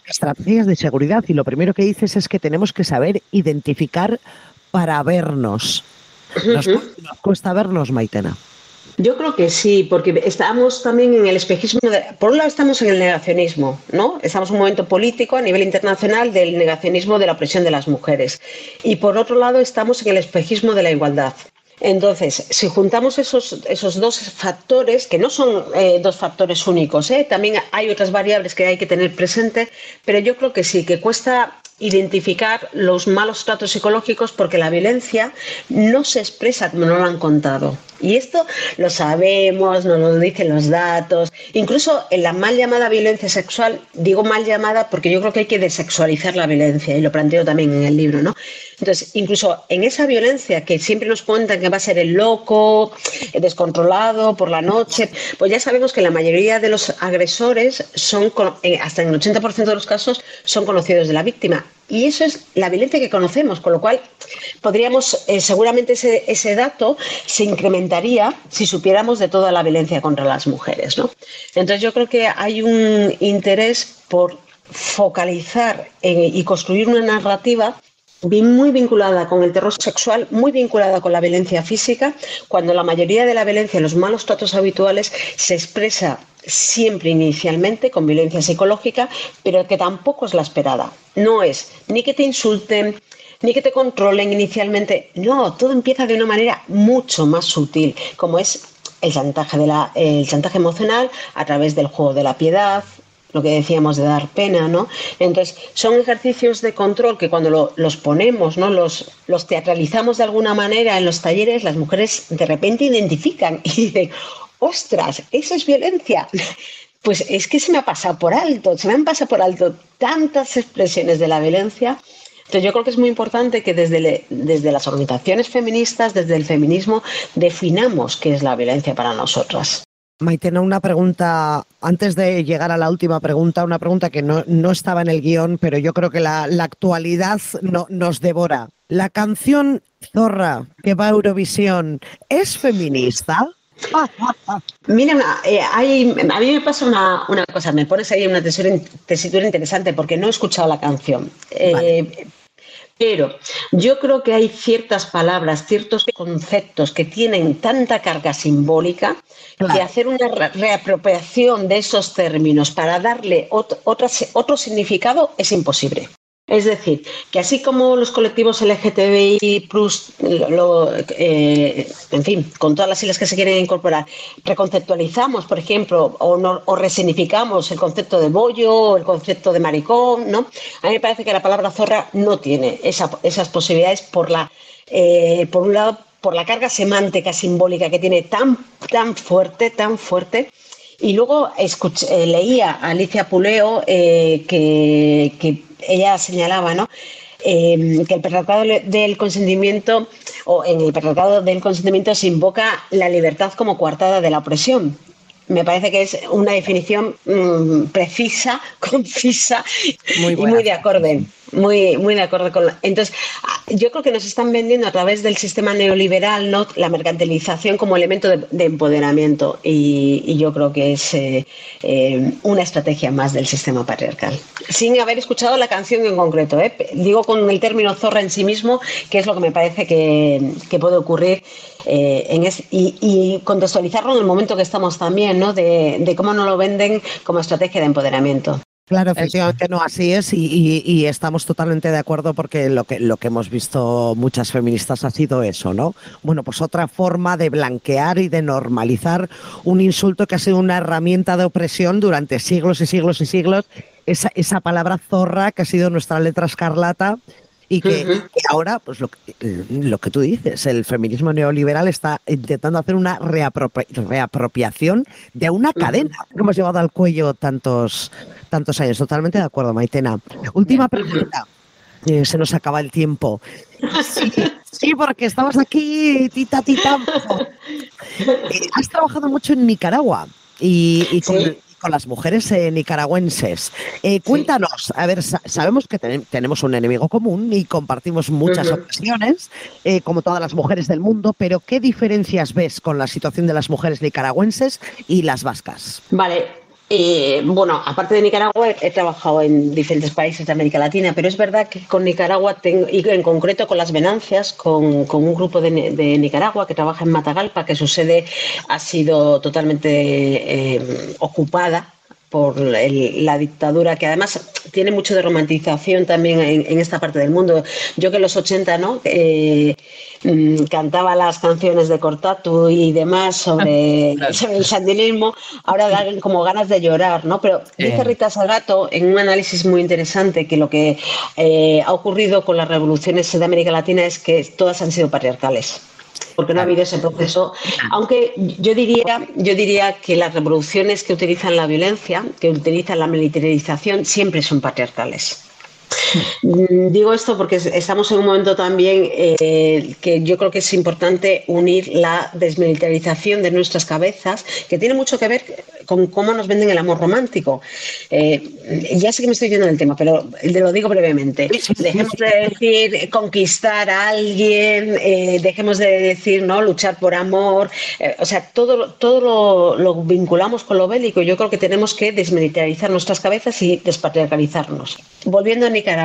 Estrategias de seguridad y lo primero que dices es que tenemos que saber identificar para vernos. Nos, cuesta vernos, Maitena. Yo creo que sí, porque estamos también en el espejismo. de- por un lado, estamos en el negacionismo, ¿no? Estamos en un momento político a nivel internacional del negacionismo de la opresión de las mujeres. Y por otro lado, estamos en el espejismo de la igualdad. Entonces, si juntamos esos, esos dos factores, que no son eh, dos factores únicos, ¿eh? también hay otras variables que hay que tener presente, pero yo creo que sí, que cuesta identificar los malos tratos psicológicos porque la violencia no se expresa como nos lo han contado. Y esto lo sabemos, nos lo dicen los datos. Incluso en la mal llamada violencia sexual, digo mal llamada porque yo creo que hay que desexualizar la violencia y lo planteo también en el libro, ¿no? Entonces, incluso en esa violencia que siempre nos cuentan que va a ser el loco, el descontrolado por la noche, pues ya sabemos que la mayoría de los agresores son, eh, hasta en el 80% de los casos, son conocidos de la víctima. Y eso es la violencia que conocemos, con lo cual podríamos, eh, seguramente ese, dato se incrementaría si supiéramos de toda la violencia contra las mujeres. ¿no? Entonces yo creo que hay un interés por focalizar eh, y construir una narrativa muy vinculada con el terror sexual, muy vinculada con la violencia física, cuando la mayoría de la violencia, los malos tratos habituales, se expresa siempre inicialmente con violencia psicológica, pero que tampoco es la esperada. No es ni que te insulten, ni que te controlen inicialmente. No, todo empieza de una manera mucho más sutil, como es el chantaje, de la, el chantaje emocional a través del juego de la piedad, lo que decíamos de dar pena, ¿no? Entonces, son ejercicios de control que cuando lo- los ponemos, ¿no? Los, los teatralizamos de alguna manera en los talleres, las mujeres de repente identifican y dicen, ostras, eso es violencia. Pues es que se me ha pasado por alto, se me han pasado por alto tantas expresiones de la violencia. Entonces yo creo que es muy importante que desde, desde las organizaciones feministas, desde el feminismo, definamos qué es la violencia para nosotras. Maitena, una pregunta, antes de llegar a la última pregunta, una pregunta que no, no estaba en el guion, pero yo creo que la, la actualidad no- nos devora. ¿La canción Zorra que va a Eurovisión es feminista? Mira, eh, hay- a mí me pasa una, una cosa, me pones ahí una tesitura, tesitura interesante porque no he escuchado la canción. Eh, Pero yo creo que hay ciertas palabras, ciertos conceptos que tienen tanta carga simbólica que hacer una re- reapropiación de esos términos para darle ot- otro significado es imposible. Es decir, que así como los colectivos LGTBI, lo, eh, en fin, con todas las siglas que se quieren incorporar, reconceptualizamos, por ejemplo, o, resignificamos el concepto de bollo el concepto de maricón, ¿no? A mí me parece que la palabra zorra no tiene esa- esas posibilidades por la, eh, por un lado, por la carga semántica simbólica que tiene tan, tan fuerte, tan fuerte. Y luego escuch- eh, leía a Alicia Puleo eh, que ella señalaba, ¿no? Eh, que el le- del consentimiento, o en el patriarcado del consentimiento se invoca la libertad como coartada de la opresión. Me parece que es una definición mm, precisa, concisa Muy y muy de acorde. Muy, muy de acuerdo con la- Entonces, yo creo que nos están vendiendo a través del sistema neoliberal ¿no? la mercantilización como elemento de, de empoderamiento y, yo creo que es eh, eh, una estrategia más del sistema patriarcal. Sin haber escuchado la canción en concreto, ¿eh? digo con el término zorra en sí mismo, que es lo que me parece que, que puede ocurrir eh, en es- y, y contextualizarlo en el momento que estamos también, ¿no? de, de cómo nos lo venden como estrategia de empoderamiento. Claro, efectivamente no, así es y, y- y estamos totalmente de acuerdo porque lo que, lo que hemos visto muchas feministas ha sido eso, ¿no? Bueno, pues otra forma de blanquear y de normalizar un insulto que ha sido una herramienta de opresión durante siglos y siglos y siglos, esa, esa palabra zorra que ha sido nuestra letra escarlata y que, ahora, pues lo, que- lo que tú dices, el feminismo neoliberal está intentando hacer una reapropia- reapropiación de una cadena que hemos llevado al cuello tantos, tantos años. Totalmente de acuerdo, Maitena. Última pregunta. Eh, se nos acaba el tiempo. Sí, sí, porque estamos aquí, tita, tita. Eh, has trabajado mucho en Nicaragua y, y con, Sí. Con las mujeres eh, nicaragüenses. Eh, cuéntanos, a ver, sa- sabemos que ten- tenemos un enemigo común y compartimos muchas ocasiones, eh, como todas las mujeres del mundo, pero ¿qué diferencias ves con la situación de las mujeres nicaragüenses y las vascas? Vale. Eh, bueno, aparte de Nicaragua, he, trabajado en diferentes países de América Latina, pero es verdad que con Nicaragua, tengo, y en concreto con las Venancias, con, un grupo de, de Nicaragua que trabaja en Matagalpa, que su sede ha sido totalmente eh, ocupada por el- la dictadura, que además tiene mucho de romantización también en, en esta parte del mundo. Yo que en los 80, ¿no? Eh, cantaba las canciones de Cortatu y demás sobre, sobre el sandinismo, ahora dan como ganas de llorar, ¿no? Pero dice Rita Salgato en un análisis muy interesante que lo que eh, ha ocurrido con las revoluciones de América Latina es que todas han sido patriarcales porque no ha habido ese proceso. Aunque yo diría, yo diría que las revoluciones que utilizan la violencia, que utilizan la militarización, siempre son patriarcales. Mm, Digo esto porque es- estamos en un momento también eh, que yo creo que es importante unir la desmilitarización de nuestras cabezas, que tiene mucho que ver con cómo nos venden el amor romántico. Eh, ya sé que me estoy yendo del tema, pero te lo digo brevemente. Dejemos de decir conquistar a alguien, eh, dejemos de decir no luchar por amor, o sea, todo, todo lo, lo vinculamos con lo bélico. Yo creo que tenemos que desmilitarizar nuestras cabezas y despatriarcalizarnos. Volviendo a Nicaragua,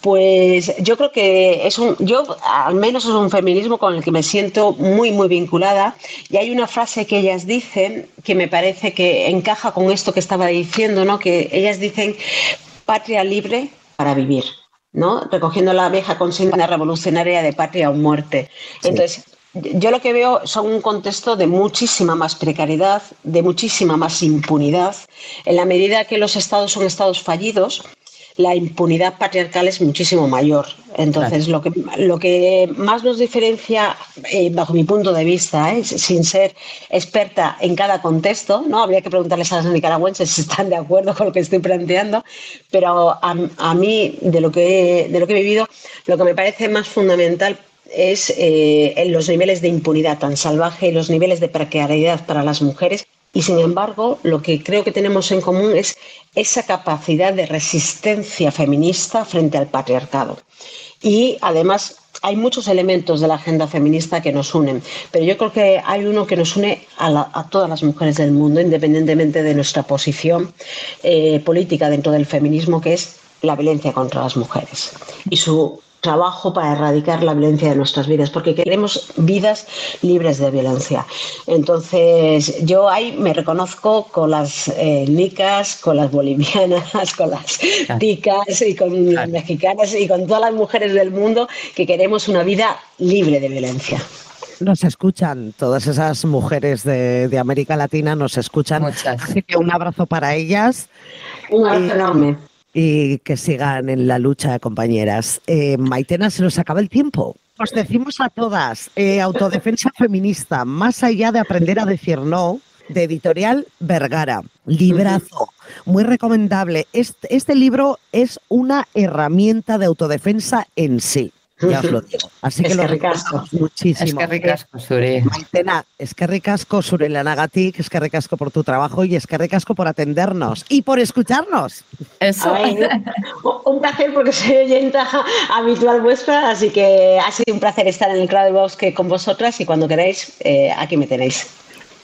pues yo creo que es un, yo al menos es un feminismo con el que me siento muy, muy vinculada. Y hay una frase que ellas dicen que me parece que encaja con esto que estaba diciendo, ¿no? Que ellas dicen patria libre para vivir. ¿no? Recogiendo la vieja consigna revolucionaria de patria o muerte. Entonces, yo lo que veo son un contexto de muchísima más precariedad, de muchísima más impunidad. En la medida que los estados son estados fallidos, la impunidad patriarcal es muchísimo mayor. Entonces, lo, que, lo que más nos diferencia, eh, bajo mi punto de vista, eh, sin ser experta en cada contexto, ¿no? habría que preguntarles a los nicaragüenses si están de acuerdo con lo que estoy planteando, pero a, a mí, de lo, que, he- de lo que he vivido, lo que me parece más fundamental es eh, en los niveles de impunidad tan salvaje y los niveles de precariedad para las mujeres. Y sin embargo, lo que creo que tenemos en común es esa capacidad de resistencia feminista frente al patriarcado. Y además hay muchos elementos de la agenda feminista que nos unen, pero yo creo que hay uno que nos une a, todas las mujeres del mundo, independientemente de nuestra posición eh, política dentro del feminismo, que es la violencia contra las mujeres y su trabajo para erradicar la violencia de nuestras vidas, porque queremos vidas libres de violencia. Entonces, yo ahí me reconozco con las eh, nicas, con las bolivianas, con las ticas y con las mexicanas y con todas las mujeres del mundo que queremos una vida libre de violencia. Nos escuchan, todas esas mujeres de, de América Latina nos escuchan. Así que un abrazo para ellas. Un abrazo enorme. Y que sigan en la lucha, compañeras. Eh, Maitena, se nos acaba el tiempo. Os decimos a todas, eh, autodefensa feminista, más allá de aprender a decir no, de editorial Vergara, librazo, muy recomendable. Este, este libro es una herramienta de autodefensa en sí. Ya os lo digo. Así que Es lo que ricasco. recomendamos muchísimo. Es que ricasco, Suri. Maitena, es que ricasco sobre la Nagatic, es que ricasco por tu trabajo y es que ricasco por atendernos y por escucharnos. Eso. Ay, un placer porque soy oyenta habitual vuestra, así que ha sido un placer estar en el Claro del Bosque con vosotras y cuando queráis, eh, aquí me tenéis.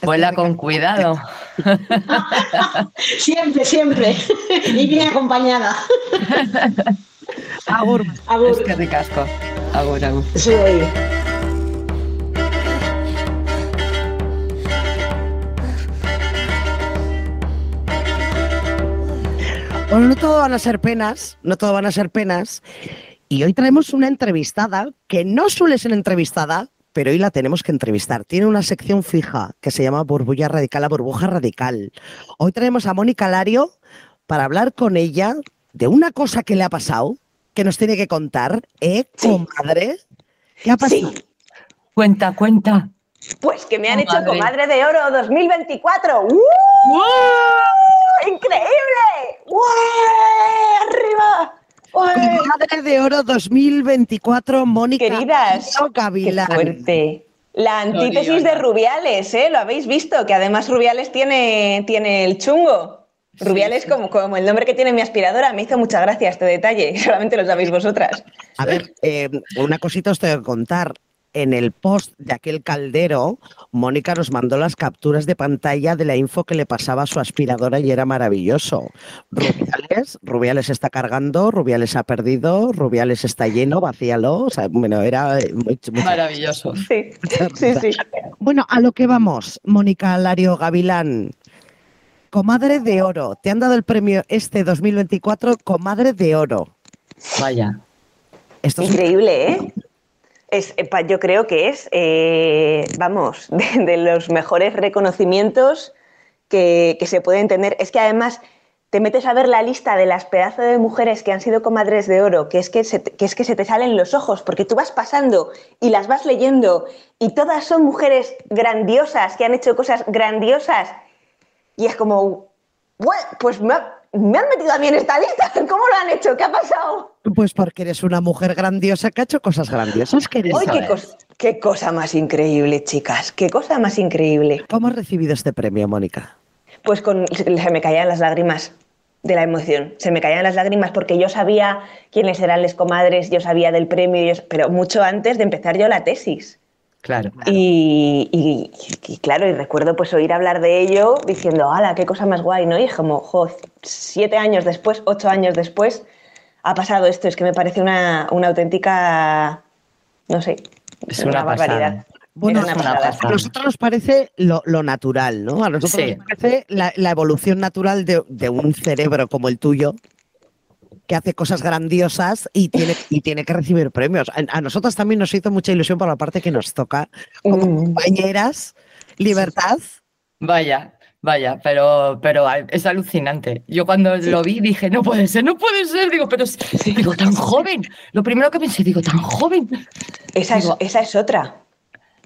Vuela con cuidado. Siempre, siempre. Y bien acompañada. Agur. Agur. Es que ricasco. Agur, agur. Sí. Bueno, no todo van a ser penas, no todo van a ser penas. Y hoy traemos una entrevistada que no suele ser entrevistada, pero hoy la tenemos que entrevistar. Tiene una sección fija que se llama Burbuja Radical, la burbuja radical. Hoy traemos a Mónica Lario para hablar con ella de una cosa que le ha pasado, que nos tiene que contar. ¿Eh, comadre? ¿Qué ha pasado? Cuenta, cuenta. Pues que me han hecho Comadre. comadre de oro 2024. ¡Uh! ¡Increíble! ¡Uh! ¡Arriba! ¡Ué! Madre de Oro 2024, Mónica Queridas, Gavilán. Qué fuerte. La antítesis de Rubiales, ¿eh? Lo habéis visto, que además Rubiales tiene, tiene el chungo. Rubiales, Como, como el nombre que tiene mi aspiradora, me hizo mucha gracia este detalle, solamente lo sabéis vosotras. A ver, eh, una cosita os tengo que contar. En el post de aquel caldero, Mónica nos mandó las capturas de pantalla de la info que le pasaba a su aspiradora y era maravilloso. Rubiales, Rubiales está cargando, Rubiales ha perdido, Rubiales está lleno, vacíalo. O sea, bueno, era eh, muy, muy- Maravilloso. Sí, sí, sí. Bueno, a lo que vamos, Mónica Lario Gavilán. Comadre de Oro. Te han dado el premio este 2024, Comadre de Oro. Vaya. Esto es Increíble, ¿eh? Es, eh, yo creo que es, eh, vamos, de, de los mejores reconocimientos que, que se pueden tener. Es que además te metes a ver la lista de las pedazos de mujeres que han sido comadres de oro, que es que, se te, que es que se te salen los ojos, porque tú vas pasando y las vas leyendo y todas son mujeres grandiosas, que han hecho cosas grandiosas. Y es como, "Bueno, pues me, ha- me han metido a mí en esta lista. ¿Cómo lo han hecho? ¿Qué ha pasado? Pues porque eres una mujer grandiosa que ha hecho cosas grandiosas, querida. ¡Ay, qué, cos- qué cosa más increíble, chicas! ¡Qué cosa más increíble! ¿Cómo has recibido este premio, Mónica? Pues con, se me caían las lágrimas de la emoción. Se me caían las lágrimas porque yo sabía quiénes eran las comadres, yo sabía del premio, pero mucho antes de empezar yo la tesis. Claro. Y, y- y claro, y recuerdo pues oír hablar de ello diciendo, ¡hala, qué cosa más guay! ¿no? Y es como, jo, siete años después, ocho años después, ha pasado esto. Es que me parece una, una auténtica, no sé, Es una barbaridad. Bueno, una a nosotros nos parece lo, lo natural, ¿no? A nosotros Sí. nos parece la, la evolución natural de, de un cerebro como el tuyo. Que hace cosas grandiosas y tiene, y tiene que recibir premios. A, a nosotras también nos hizo mucha ilusión por la parte que nos toca como Mm. compañeras. Libertad. Vaya, vaya, pero, pero es alucinante. Yo cuando lo vi dije, no puede ser, no puede ser. Digo, pero digo, tan joven. Lo primero que pensé, digo, tan joven. Esa es, esa es otra.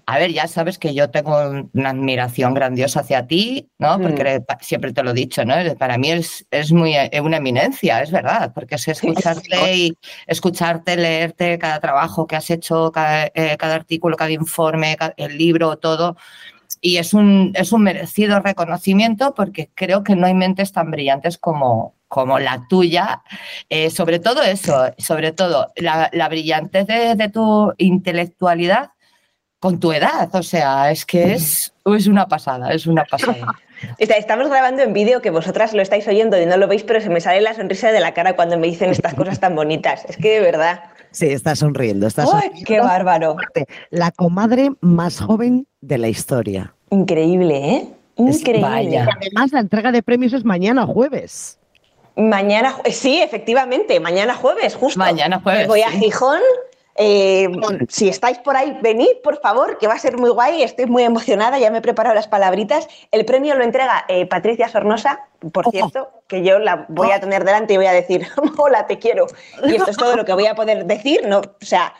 A ver, ya sabes que yo tengo una admiración grandiosa hacia ti, ¿no? Porque pa- siempre te lo he dicho, ¿no? Para mí es, es muy eh, una eminencia, es verdad, porque es escucharte y escucharte, leerte cada trabajo que has hecho, cada, eh, cada artículo, cada informe, el libro, todo. Y es un, es un merecido reconocimiento porque creo que no hay mentes tan brillantes como, como la tuya. Eh, sobre todo eso, sobre todo la, la brillantez de, de tu intelectualidad con tu edad. O sea, es que es, es una pasada, es una pasada. Estamos grabando en vídeo que vosotras lo estáis oyendo y no lo veis, pero se me sale la sonrisa de la cara cuando me dicen estas cosas tan bonitas. Es que de verdad. Sí, está sonriendo. Está ¡Ay, sonriendo. qué bárbaro! La comadre más joven de la historia. Increíble, ¿eh? Es- Increíble. vaya. Además, la entrega de premios es mañana jueves. Mañana, ju- sí, efectivamente, mañana jueves, justo. Mañana jueves, Me voy a. Gijón. Eh, si estáis por ahí, venid, por favor, que va a ser muy guay. Estoy muy emocionada, ya me he preparado las palabritas. El premio lo entrega eh, Patricia Sornosa, por Oh. cierto, que yo la voy a tener delante y voy a decir, hola, te quiero. Y esto es todo lo que voy a poder decir, ¿no? O sea,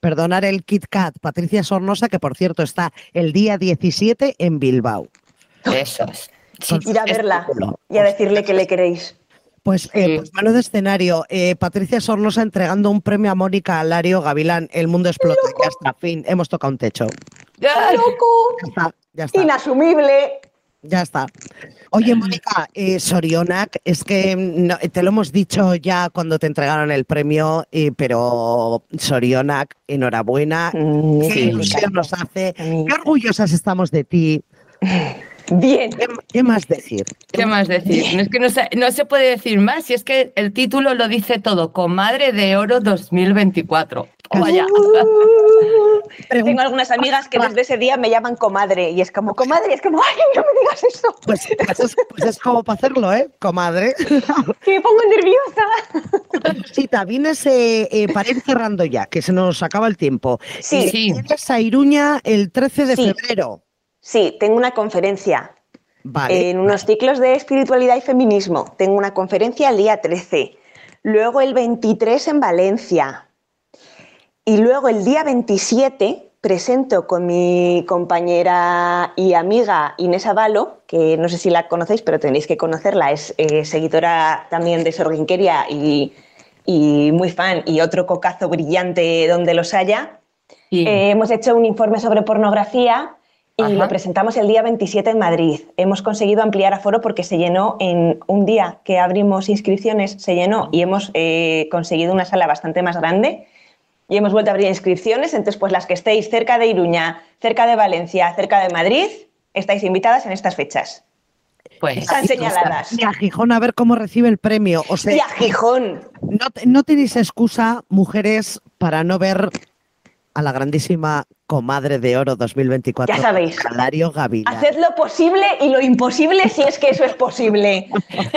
Perdonar el Kit Kat, Patricia Sornosa, que por cierto está el día 17 en Bilbao. Eso es. Con ir a verla y a decirle que le queréis. Pues, eh, pues mano de escenario, eh, Patricia Sornosa entregando un premio a Mónica Alario Gavilán, El Mundo Explota, ya está, fin, hemos tocado un techo. ¡Ay! ¡Loco! Ya está, ya está. Inasumible. Ya está. Oye, Mónica, eh, Sorionak, es que mm, no, te lo hemos dicho ya cuando te entregaron el premio, eh, pero Sorionak, enhorabuena. Mm, Qué sí, ilusión nos hace. Mm. Qué orgullosas estamos de ti. Bien. ¿Qué, qué más decir? ¿Qué más decir? Es que no se, no se puede decir más, si es que el título lo dice todo, Comadre de Oro 2024. Vaya. Tengo algunas amigas que desde ese día me llaman comadre y es como, comadre, es como, ay, no me digas eso, Pues, pues es, pues es como para hacerlo, ¿eh, comadre? que me pongo nerviosa. Chita, vienes eh, eh, para ir cerrando ya, que se nos acaba el tiempo. Sí. Sí. Vienes a Iruña el 13 de Sí. febrero. Sí, tengo una conferencia Vale. en unos ciclos de espiritualidad y feminismo. Tengo una conferencia el día 13, luego el 23 en Valencia y luego el día 27 presento con mi compañera y amiga Inés Avalo, que no sé si la conocéis, pero tenéis que conocerla, es eh, seguidora también de Sorguinqueria y, y muy fan y otro cocazo brillante donde los haya. Eh, hemos hecho un informe sobre pornografía y Ajá. lo presentamos el día 27 en Madrid. Hemos conseguido ampliar aforo porque se llenó en un día que abrimos inscripciones, se llenó y hemos eh, conseguido una sala bastante más grande. Y hemos vuelto a abrir inscripciones, entonces pues las que estéis cerca de Iruña, cerca de Valencia, cerca de Madrid, estáis invitadas en estas fechas. Pues Están señaladas. Y a Gijón a ver cómo recibe el premio. O sea, Y a Gijón. no, no tenéis excusa, mujeres, para no ver a la grandísima comadre de oro 2024. Ya sabéis. Gavilán. Haced lo posible y lo imposible si es que eso es posible.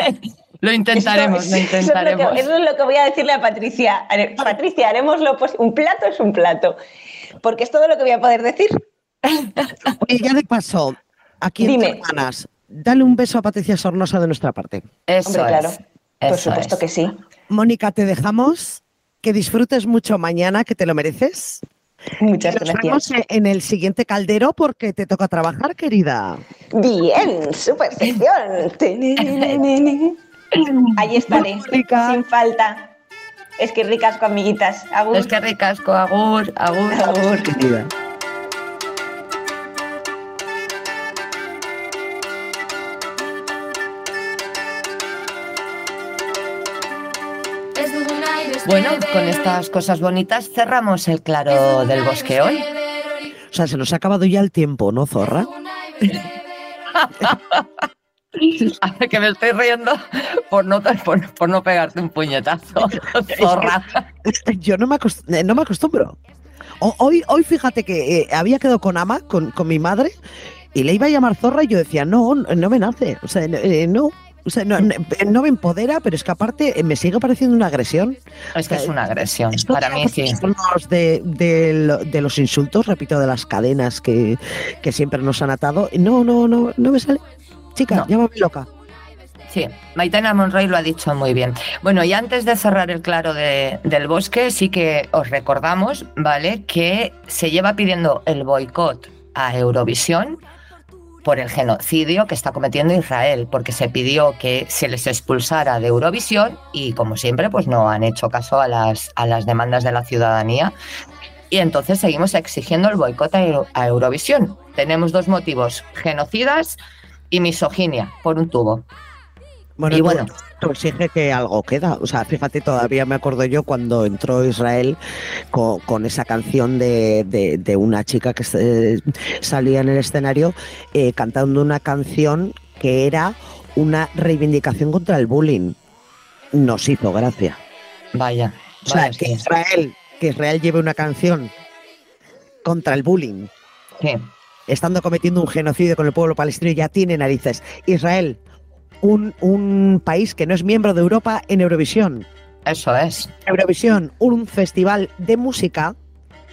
lo intentaremos, Eso- lo eso es lo que- intentaremos. Eso es lo que voy a decirle a Patricia. Patricia, haremos lo posible. Un plato es un plato. Porque es todo lo que voy a poder decir. Oye, ya de paso, aquí en hermanas, dale un beso a Patricia Sornosa de nuestra parte. Eso Hombre, claro. es. Por eso supuesto es. que sí. Mónica, te dejamos. Que disfrutes mucho mañana, que te lo mereces. Muchas Nos gracias. vemos en el siguiente caldero porque te toca trabajar, querida. Bien, super sección. Ahí estaré, sin falta. Es que ricas con amiguitas. Agur. Es que ricasco, agur, agur. Agur. Querida. Bueno, con estas cosas bonitas cerramos el claro del bosque hoy. O sea, se nos ha acabado ya el tiempo, ¿no, zorra? que me estoy riendo por no, por, por no pegarte un puñetazo, zorra. Yo no me, eh, no me acostumbro. Hoy, hoy fíjate que eh, había quedado con Ama, con, con mi madre, y le iba a llamar zorra y yo decía, no, no me nace. O sea, eh, no, O sea, no, no- no me empodera, pero es que aparte eh, me sigue pareciendo una agresión. Es que es una agresión. Para mí sí. De, de, de los insultos, repito, de las cadenas que, que siempre nos han atado. No, no, no, no me sale. Chica, No. llámame loca. Sí, Maitena Monroy lo ha dicho muy bien. Bueno, y antes de cerrar el claro de- del bosque, sí que os recordamos, ¿vale? Que se lleva pidiendo el boicot a Eurovisión por el genocidio que está cometiendo Israel, porque se pidió que se les expulsara de Eurovisión y, como siempre, pues no han hecho caso a las, a las demandas de la ciudadanía. Y entonces seguimos exigiendo el boicot a, a Eurovisión. Tenemos dos motivos, genocidas y misoginia, por un tubo. Bueno, Y bueno. tú exige que algo queda. O sea, fíjate, todavía me acuerdo yo cuando entró Israel con, con esa canción de, de- de una chica que eh, salía en el escenario eh, cantando una canción que era una reivindicación contra el bullying. Nos hizo gracia. Vaya. O sea, vaya, que sí. Israel, que Israel lleve una canción contra el bullying, Sí. estando cometiendo un genocidio con el pueblo palestino, ya tiene narices. Israel, un, un país que no es miembro de Europa en Eurovisión. Eso es. Eurovisión, un festival de música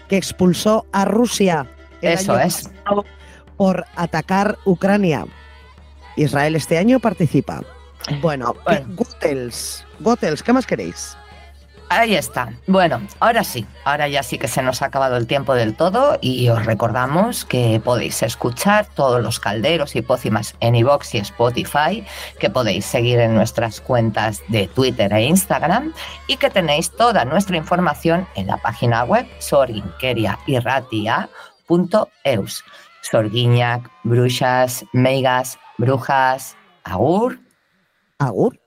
que expulsó a Rusia el Eso año es. por atacar Ucrania. Israel este año participa. Bueno, Bueno. Gotels, Gotels, ¿qué más queréis? Ahí está. Bueno, ahora sí, ahora ya sí que se nos ha acabado el tiempo del todo y os recordamos que podéis escuchar todos los calderos y pócimas en iVoox y Spotify, que podéis seguir en nuestras cuentas de Twitter e Instagram y que tenéis toda nuestra información en la página web sorginkeriairratia.eus. Sorguiñac, brujas, meigas, brujas, agur. Agur.